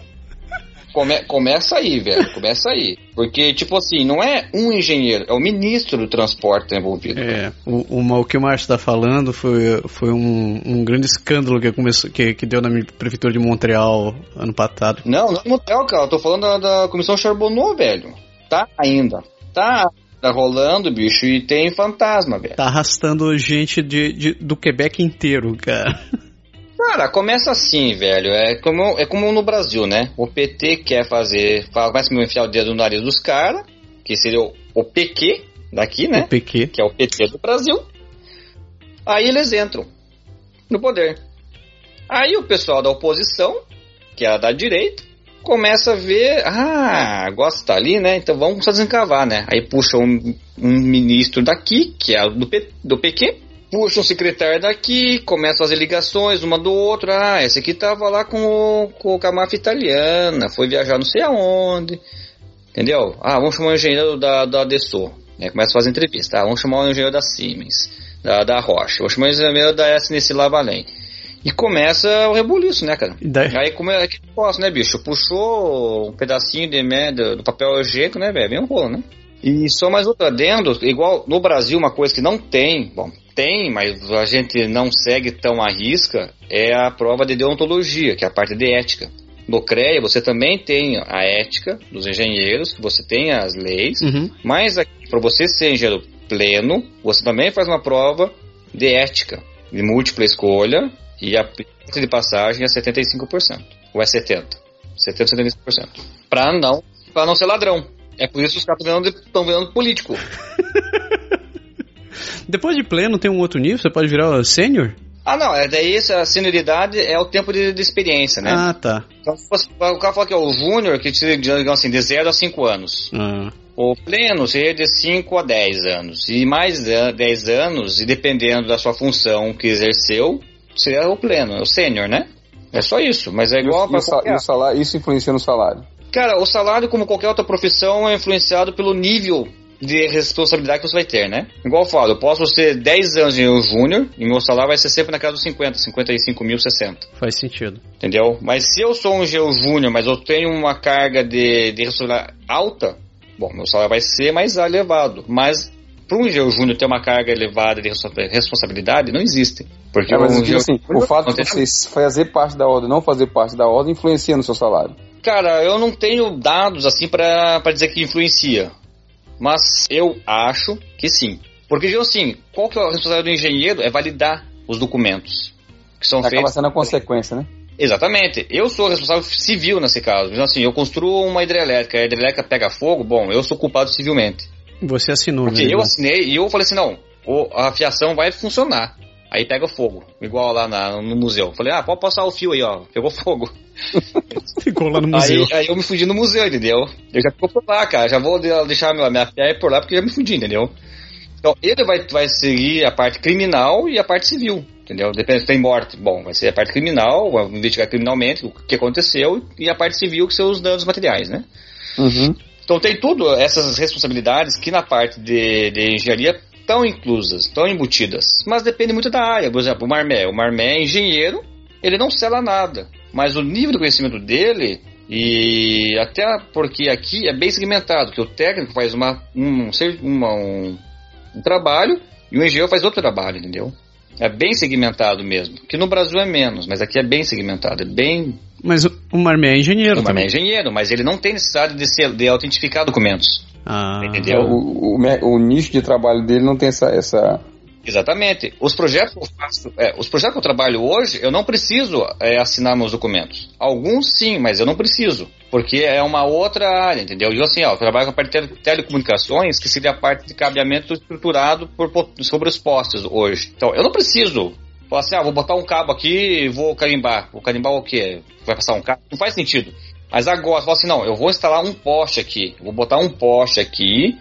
Come- começa aí, velho. Começa aí. Porque, tipo assim, não é um engenheiro, é o ministro do transporte tá envolvido. É, o, uma- o que o Márcio está falando foi, foi um, um grande escândalo que, começou, que, que deu na prefeitura de Montreal ano passado. Não, não é motel, cara. Eu tô falando da, da comissão Charbonneau, velho. Tá ainda. Tá, tá rolando, bicho, e tem fantasma, velho. Tá arrastando gente de, de- do Quebec inteiro, cara. Cara, começa assim, velho. É como, é como no Brasil, né? O PT quer fazer. fala- Começa a enfiar o dedo no nariz dos caras, que seria o, o PQ, daqui, né? O PQ. Que é o PT do Brasil. Aí eles entram no poder. Aí o pessoal da oposição, que é a da direita, começa a ver, ah, gosta tá ali, né? Então vamos desencavar, né? Aí puxa um, um ministro daqui, que é do, P, do PQ, puxa um secretário daqui, começa a fazer ligações uma do outro. Ah, esse aqui tava lá com o, com a máfia italiana, foi viajar não sei aonde. Entendeu? Ah, vamos chamar o engenheiro da, da Dessô. Né? Começa a fazer entrevista. Ah, vamos chamar o engenheiro da Siemens, da, da Rocha. Vamos chamar o engenheiro da SNC Lavalém. E começa o rebuliço, né, cara? Daí- Aí como é que eu posso, né, bicho? Puxou um pedacinho de, né, do, papel higiênico, né, velho? Vem um rolo, né? E só mais outro adendo, igual no Brasil, uma coisa que não tem, bom, tem, mas a gente não segue tão à risca, é a prova de deontologia, que é a parte de ética. No CREA você também tem a ética dos engenheiros, você tem as leis, Uhum. mas para você ser engenheiro pleno, você também faz uma prova de ética, de múltipla escolha, e a taxa de passagem é 75%. Ou é 70%. 70% 75%. Pra não, pra não ser ladrão. É por isso que os caras estão virando, virando político. *laughs* Depois de pleno tem um outro nível, você pode virar sênior? Ah, não, é daí essa senioridade é o tempo de, de experiência, né? Ah, tá. Então, se fosse- o cara fala que é o júnior, que seria, digamos assim, de 0 a 5 anos. Ah, O pleno seria de 5 a 10 anos. E mais de 10 anos, e dependendo da sua função que exerceu, seria o pleno, é o sênior, né? É só isso, mas é igual e para o sa- e o salário, isso influencia no salário. Cara, o salário, como qualquer outra profissão, é influenciado pelo nível de responsabilidade que você vai ter, né? Igual eu falo, eu posso ser 10 anos de engenheiro júnior e meu salário vai ser sempre na casa dos 50, 55 mil, 60. faz sentido. Entendeu? Mas se eu sou um engenheiro júnior, mas eu tenho uma carga de, de responsabilidade alta, bom, meu salário vai ser mais elevado. Mas para um engenheiro júnior ter uma carga elevada de responsa- responsabilidade, não existe. Porque É, mas um digo assim, o fato de você fazer parte da ordem não fazer parte da ordem influencia no seu salário. Cara, eu não tenho dados assim pra dizer que influencia. Mas eu acho que sim. Porque, digo assim, qual que é a responsabilidade do engenheiro? É validar os documentos que são Acaba feitos. sendo a consequência, né? Exatamente. Eu sou responsável civil nesse caso. Então, assim, eu construo uma hidrelétrica, a hidrelétrica pega fogo, bom, eu sou culpado civilmente. Você assinou, Porque né? eu assinei e eu falei assim, não, a fiação vai funcionar. Aí pega fogo, igual lá na- no museu. Falei, ah, pode passar o fio aí, ó, pegou fogo. *laughs* Ficou lá no museu. Aí, aí eu me fudi no museu, entendeu? Eu já ficou por lá, cara. Já vou de- deixar minha, minha fé por lá porque já me fudi, entendeu? Então, ele vai, vai seguir a parte criminal e a parte civil, entendeu? Depende se tem morte. Bom, vai ser a parte criminal, vai investigar criminalmente o que aconteceu e a parte civil que são os danos materiais, né? Uhum. Então tem tudo essas responsabilidades que na parte de, de engenharia estão inclusas, estão embutidas. Mas depende muito da área. Por exemplo, o Marmé. O Marmé é engenheiro, ele não sela nada. Mas o nível de conhecimento dele, e até porque aqui é bem segmentado, que o técnico faz uma, um, uma- um, um trabalho e o engenheiro faz outro trabalho, entendeu? É bem segmentado mesmo. Que no Brasil é menos, mas aqui é bem segmentado, é bem Mas o o Marmé é engenheiro o Marmé é engenheiro, mas ele não tem necessidade de, ser, de autentificar documentos. Ah, Entendeu? O, o, me- o nicho de trabalho dele não tem essa. essa... Exatamente. Os projetos que eu faço, é, os projetos que eu trabalho hoje, eu não preciso é, assinar meus documentos. Alguns sim, mas eu não preciso, porque é uma outra área, entendeu? E eu assim, ó, eu trabalho com a parte de tele- telecomunicações, que seria a parte de cabeamento estruturado por, po- sobre os postes hoje. Então, eu não preciso falar assim, ah, vou botar um cabo aqui e vou carimbar. Vou carimbar o quê? Vai passar um cabo? Não faz sentido. Mas agora, fala assim, não, eu vou instalar um poste aqui, vou botar um poste aqui,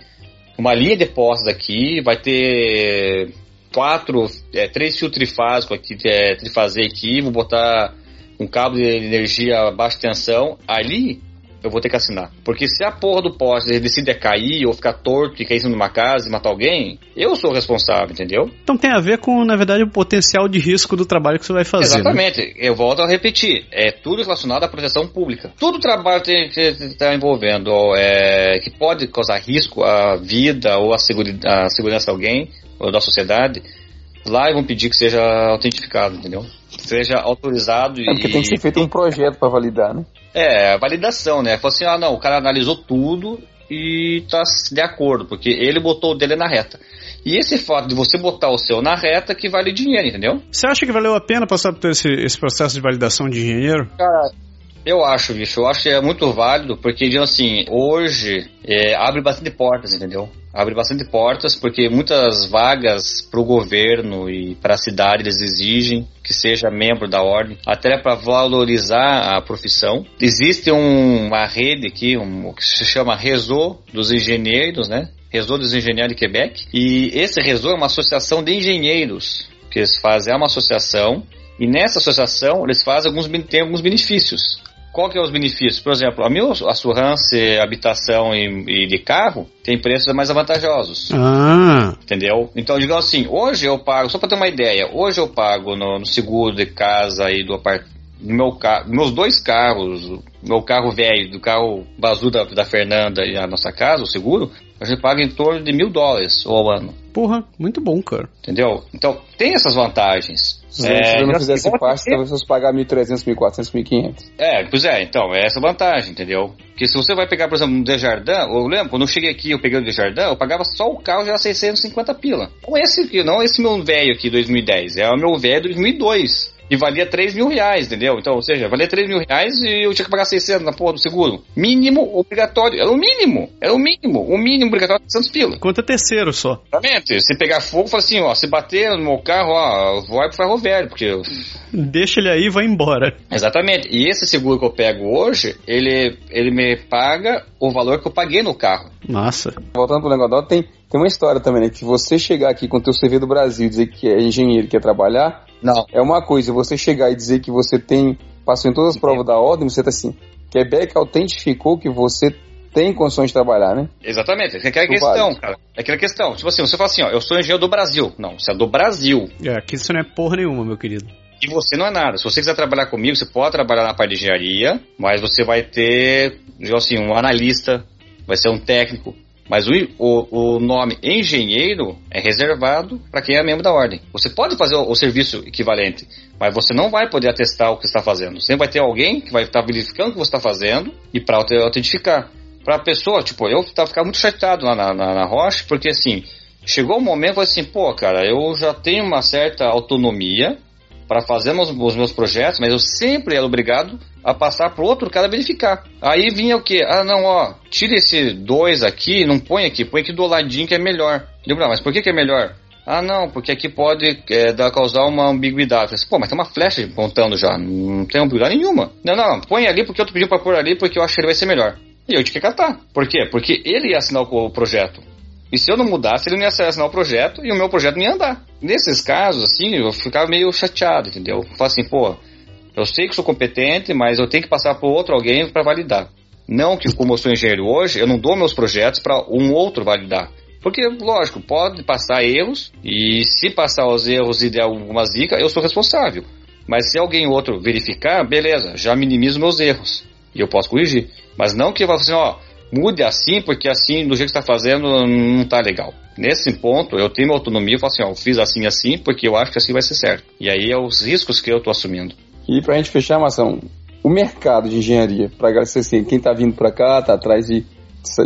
uma linha de postes aqui, vai ter quatro, é, três fios trifásicos aqui, é, aqui, vou botar um cabo de energia baixa tensão, ali eu vou ter que assinar. Porque se a porra do poste decide cair ou ficar torto e cair em cima de uma casa e matar alguém, eu sou o responsável, entendeu? Então tem a ver com, na verdade, o potencial de risco do trabalho que você vai fazer. né? Exatamente. Eu volto a repetir. É tudo relacionado à proteção pública. Todo trabalho que estar envolvendo é, que pode causar risco à vida ou à, seguri- à segurança de alguém ou da sociedade. Lá vão pedir que seja autentificado, entendeu? Seja autorizado É porque e tem que ser feito um projeto para validar, né? é, validação, né? Falou assim, ah, não, o cara analisou tudo e tá de acordo, porque ele botou o dele na reta. E esse fato de você botar o seu na reta que vale dinheiro, entendeu? Você acha que valeu a pena passar por esse, esse processo de validação de engenheiro? Eu acho, bicho, eu acho que é muito válido, porque, assim, hoje é, abre bastante portas, entendeu? Abre bastante portas, porque muitas vagas para o governo e para a cidade eles exigem que seja membro da ordem, até para valorizar a profissão. Existe um, uma rede aqui, um, que se chama Rezo dos Engenheiros, né? Rezo dos Engenheiros de Quebec. E esse Rezo é uma associação de engenheiros que eles fazem, é uma associação e nessa associação, eles fazem alguns, têm alguns benefícios. Qual que é os benefícios? Por exemplo, a minha assurance, habitação e, e, de carro tem preços mais vantajosos. Ah. Entendeu? Então, digamos assim, hoje eu pago, só para ter uma ideia, hoje eu pago no, no seguro de casa e do apartamento meu carro, meus dois carros, meu carro velho, do carro bazu da, da Fernanda e a nossa casa, o seguro, a gente paga em torno de mil dólares ao ano. Porra, muito bom, cara. Entendeu? Então, tem essas vantagens. Se é, você não fizesse parte, talvez você pagar 1.300, 1.400, 1.500. É, pois é, então, é essa vantagem, entendeu? Porque se você vai pegar, por exemplo, um Desjardins, eu lembro, quando eu cheguei aqui, eu peguei o Desjardins, eu pagava só o carro já 650 pila. Não esse aqui, não esse meu velho aqui, 2010, é o meu velho 2002 e valia 3 mil reais, entendeu? Então, ou seja, valia 3 mil reais e eu tinha que pagar 600 na porra do seguro. Mínimo obrigatório. Era o mínimo. Era o mínimo. O mínimo obrigatório de 600 pila. Conta terceiro só. Exatamente. Se pegar fogo, fala assim, ó, se bater no meu carro, ó, vai pro ferro velho, porque... Eu... Deixa ele aí e vai embora. Exatamente. E esse seguro que eu pego hoje, ele, ele me paga o valor que eu paguei no carro. Massa. Voltando pro negócio, tem, tem uma história também, né? Que você chegar aqui com o teu CV do Brasil e dizer que é engenheiro, quer trabalhar, não. É uma coisa, você chegar e dizer que você tem, passou em todas as provas da ordem, você tá assim, Quebec autentificou que você tem condições de trabalhar, né? Exatamente, é aquela questão, vale. cara. É aquela questão. Tipo assim, você fala assim, ó, eu sou engenheiro do Brasil. Não, você é do Brasil. É, aqui isso não é porra nenhuma, meu querido. E você não é nada. Se você quiser trabalhar comigo, você pode trabalhar na parte de engenharia, mas você vai ter, digamos assim, um analista, vai ser um técnico, mas o, o, o, nome engenheiro é reservado para quem é membro da ordem. Você pode fazer o, o, serviço equivalente, mas você não vai poder atestar o que está fazendo. Você vai ter alguém que vai estar verificando o que você está fazendo e para autentificar. Para a pessoa, tipo, eu estava ficando muito chateado lá na, na, na Rocha, porque assim, chegou o um momento, assim, pô, cara, eu já tenho uma certa autonomia para fazer os, meus projetos, mas eu sempre era obrigado a passar para outro cara verificar. Aí vinha o que? Ah, não, ó, tira esse dois aqui, não põe aqui, põe aqui do ladinho que é melhor. Eu mas por que, que é melhor? Ah, não, porque aqui pode é, dar, causar uma ambiguidade. falei, Pô, mas tem uma flecha apontando já, não tem ambiguidade nenhuma. Não, não, não, põe ali porque eu tô pedindo para pôr ali porque eu acho que ele vai ser melhor. E eu tinha que catar. Por quê? Porque ele ia assinar o projeto. E se eu não mudasse, ele não ia assinar o projeto e o meu projeto não ia andar. Nesses casos, assim, eu ficava meio chateado, entendeu? Eu falo assim, pô, eu sei que sou competente, mas eu tenho que passar por outro alguém para validar. Não que, como eu sou engenheiro hoje, eu não dou meus projetos para um outro validar. Porque, lógico, pode passar erros, e se passar os erros e der alguma zica, eu sou responsável. Mas se alguém outro verificar, beleza, já minimizo meus erros. E eu posso corrigir. Mas não que eu vá assim, ó, mude assim, porque assim, do jeito que está fazendo, não está legal. Nesse ponto, eu tenho autonomia e falo assim, ó, eu fiz assim, assim, porque eu acho que assim vai ser certo. E aí é os riscos que eu estou assumindo. E para a gente fechar, Mação, o mercado de engenharia, para agradecer assim, quem está vindo para cá, está atrás de,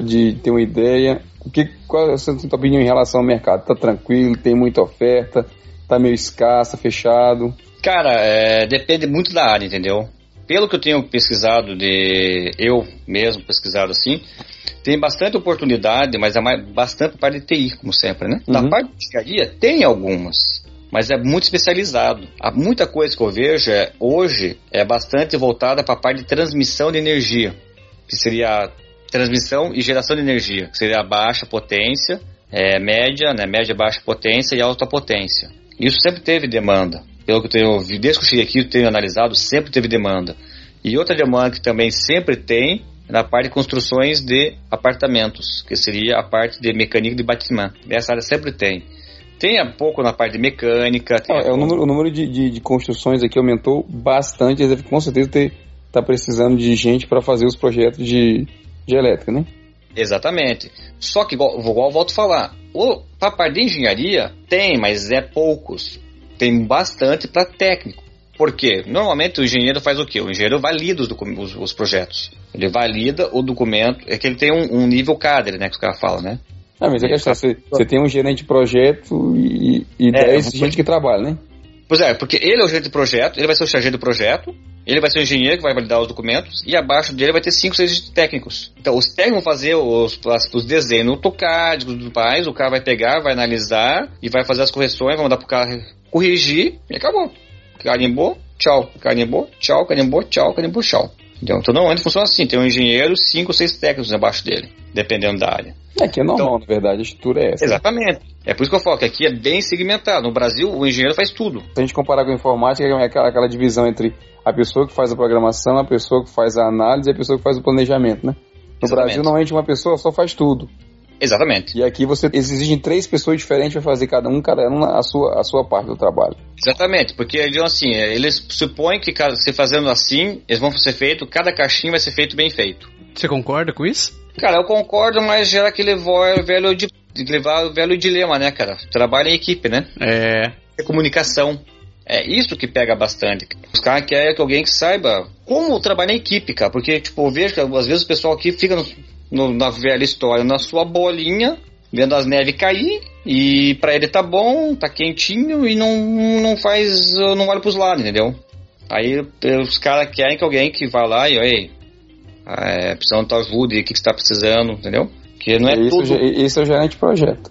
de ter uma ideia, o que, qual é a sua opinião em relação ao mercado? Está tranquilo, tem muita oferta, está meio escassa, fechado? Cara, é, depende muito da área, entendeu? Pelo que eu tenho pesquisado, de eu mesmo pesquisado assim, tem bastante oportunidade, mas é mais, bastante parte de TI, como sempre, né? Uhum. Na parte de engenharia, tem algumas mas é muito especializado. Há muita coisa que eu vejo é, hoje é bastante voltada para a parte de transmissão de energia, que seria transmissão e geração de energia, que seria a baixa potência, é, média, né, média baixa potência e alta potência. Isso sempre teve demanda. Pelo que eu tenho, desde que eu cheguei aqui, eu tenho analisado, sempre teve demanda. E outra demanda que também sempre tem é na parte de construções de apartamentos, que seria a parte de mecânica de batimento. Essa área sempre tem. Tem um pouco na parte de mecânica. É, é, o número, o número de, de, de, construções aqui aumentou bastante. Eles com certeza ter, tá precisando de gente para fazer os projetos de, de elétrica, né? Exatamente. Só que, igual, igual eu volto a falar, para a parte de engenharia, tem, mas é poucos. Tem bastante para técnico. Por quê? Normalmente o engenheiro faz o quê? O engenheiro valida os, os, os projetos. Ele valida o documento, é que ele tem um, um nível cadre, né? Que os caras falam, né? Ah, mas é questão, você, você tem um gerente de projeto e, e é, 10 gente que trabalha, né? Pois é, porque ele é o gerente de projeto, ele vai ser o chargé do projeto, Ele vai ser o engenheiro que vai validar os documentos e abaixo dele vai ter cinco, seis técnicos. Então, os técnicos vão fazer os, os desenhos AutoCAD, tudo mais, o cara vai pegar, vai analisar e vai fazer as correções, vai mandar pro cara corrigir e acabou. Carimbou, tchau. Carimbou, tchau, carimbou, tchau, carimbou, tchau. Então, todo momento funciona assim: tem um engenheiro, cinco, seis técnicos abaixo dele, dependendo da área. É que é normal, então, na verdade, a estrutura é essa. Exatamente. É por isso que eu falo que aqui é bem segmentado. No Brasil, o engenheiro faz tudo. Se a gente comparar com a informática, é aquela, aquela divisão entre a pessoa que faz a programação, a pessoa que faz a análise e a pessoa que faz o planejamento, né? No Exatamente. Brasil, normalmente uma pessoa só faz tudo. Exatamente. E aqui você exige três pessoas diferentes para fazer cada um, cada um a sua, a sua parte do trabalho. Exatamente, porque eles assim, eles supõem que se fazendo assim, eles vão ser feito, cada caixinha vai ser feito bem feito. Você concorda com isso? Cara, eu concordo, mas gera aquele velho de, levar o velho dilema, né, cara? Trabalho em equipe, né? É. É comunicação. É isso que pega bastante. Os caras querem que alguém que saiba como trabalhar em equipe, cara. Porque, tipo, eu vejo que às vezes o pessoal aqui fica no, na velha história, na sua bolinha, vendo as neves cair, e para ele tá bom, tá quentinho, e não, não faz, não olha pros lados, entendeu? Aí os caras querem que alguém que vá lá e, ei, é, precisando de tua ajuda, o que, que você tá precisando, entendeu? Que não é isso, tudo... Isso é o gerente de projeto.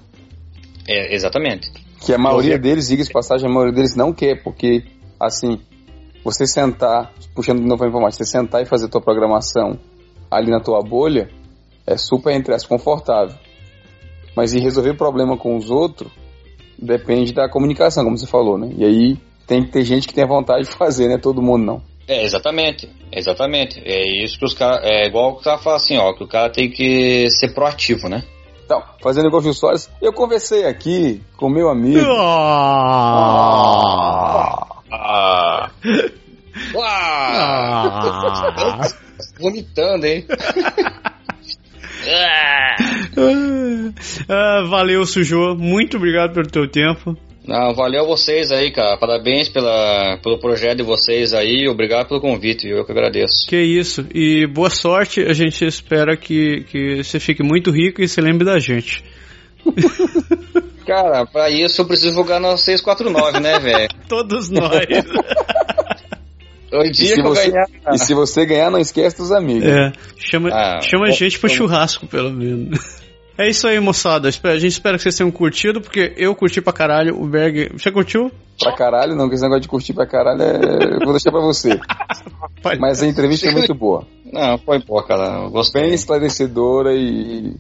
É, exatamente. Que a maioria deles, diga-se passagem, a maioria deles não quer, porque, assim, você sentar, puxando de novo a informática, você sentar e fazer tua programação ali na tua bolha, é super, entre as confortável. Mas e resolver problema com os outros, depende da comunicação, como você falou, né? E aí tem que ter gente que tem a vontade de fazer, né? Todo mundo não. É, exatamente. Exatamente. É isso que os caras. É igual o cara fala assim, ó, que o cara tem que ser proativo, né? Então, fazendo igual o Soares, eu conversei aqui com meu amigo. Ah! Ah! *laughs* ah. Vomitando, hein? *laughs* ah, valeu, Sujô. Muito obrigado pelo teu tempo. Não, valeu vocês aí, cara. Parabéns pela, pelo projeto de vocês aí. Obrigado pelo convite, eu que agradeço. Que isso. E boa sorte. A gente espera que, que você fique muito rico e se lembre da gente. Cara, pra isso eu preciso jogar no 649, né, velho? *laughs* Todos nós. *laughs* O dia que eu você, ganhar. E se você ganhar, não esquece dos amigos. É. Chama, ah, chama a gente pro churrasco, pelo menos. *laughs* É isso aí, moçada. A gente espera que vocês tenham curtido, porque eu curti pra caralho. O Berg. Você curtiu? Pra caralho, não, que esse negócio de curtir pra caralho é. Eu vou deixar pra você. *laughs* Mas a entrevista é muito boa. Não, foi boa, cara. Eu gostei. Bem esclarecedora e.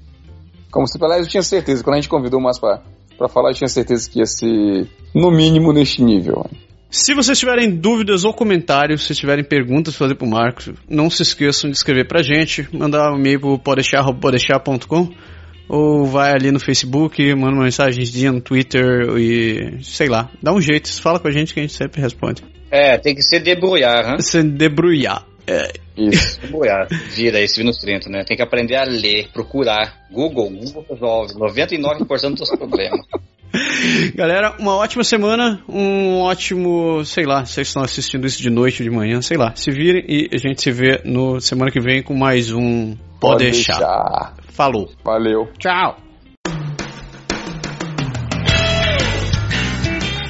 Como se aliás, eu tinha certeza. Quando a gente convidou o Márcio pra, pra falar, eu tinha certeza que ia ser, no mínimo, neste nível. Se vocês tiverem dúvidas ou comentários, se tiverem perguntas para fazer pro Marcos, não se esqueçam de escrever pra gente, mandar um e-mail pro podeixar.podeixar.com ou vai ali no Facebook, manda uma mensagenzinha no Twitter e sei lá, dá um jeito, fala com a gente que a gente sempre responde. É, tem que ser debrulhar, né? Se debrulhar. É. Isso. Debrulhar. Vira esse Vinus 30, né? Tem que aprender a ler, procurar. Google, Google resolve 99% dos problemas. Galera, uma ótima semana, um ótimo, sei lá, vocês estão assistindo isso de noite ou de manhã, sei lá. Se virem e a gente se vê no semana que vem com mais um Pode, Pode deixar. deixar. Falou. Valeu. Tchau.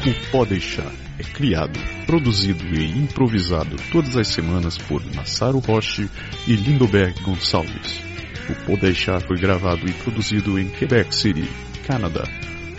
O Pode deixar é criado, produzido e improvisado todas as semanas por Massaro Roche e Lindoberg Gonçalves. O Pode deixar foi gravado e produzido em Quebec City, Canadá.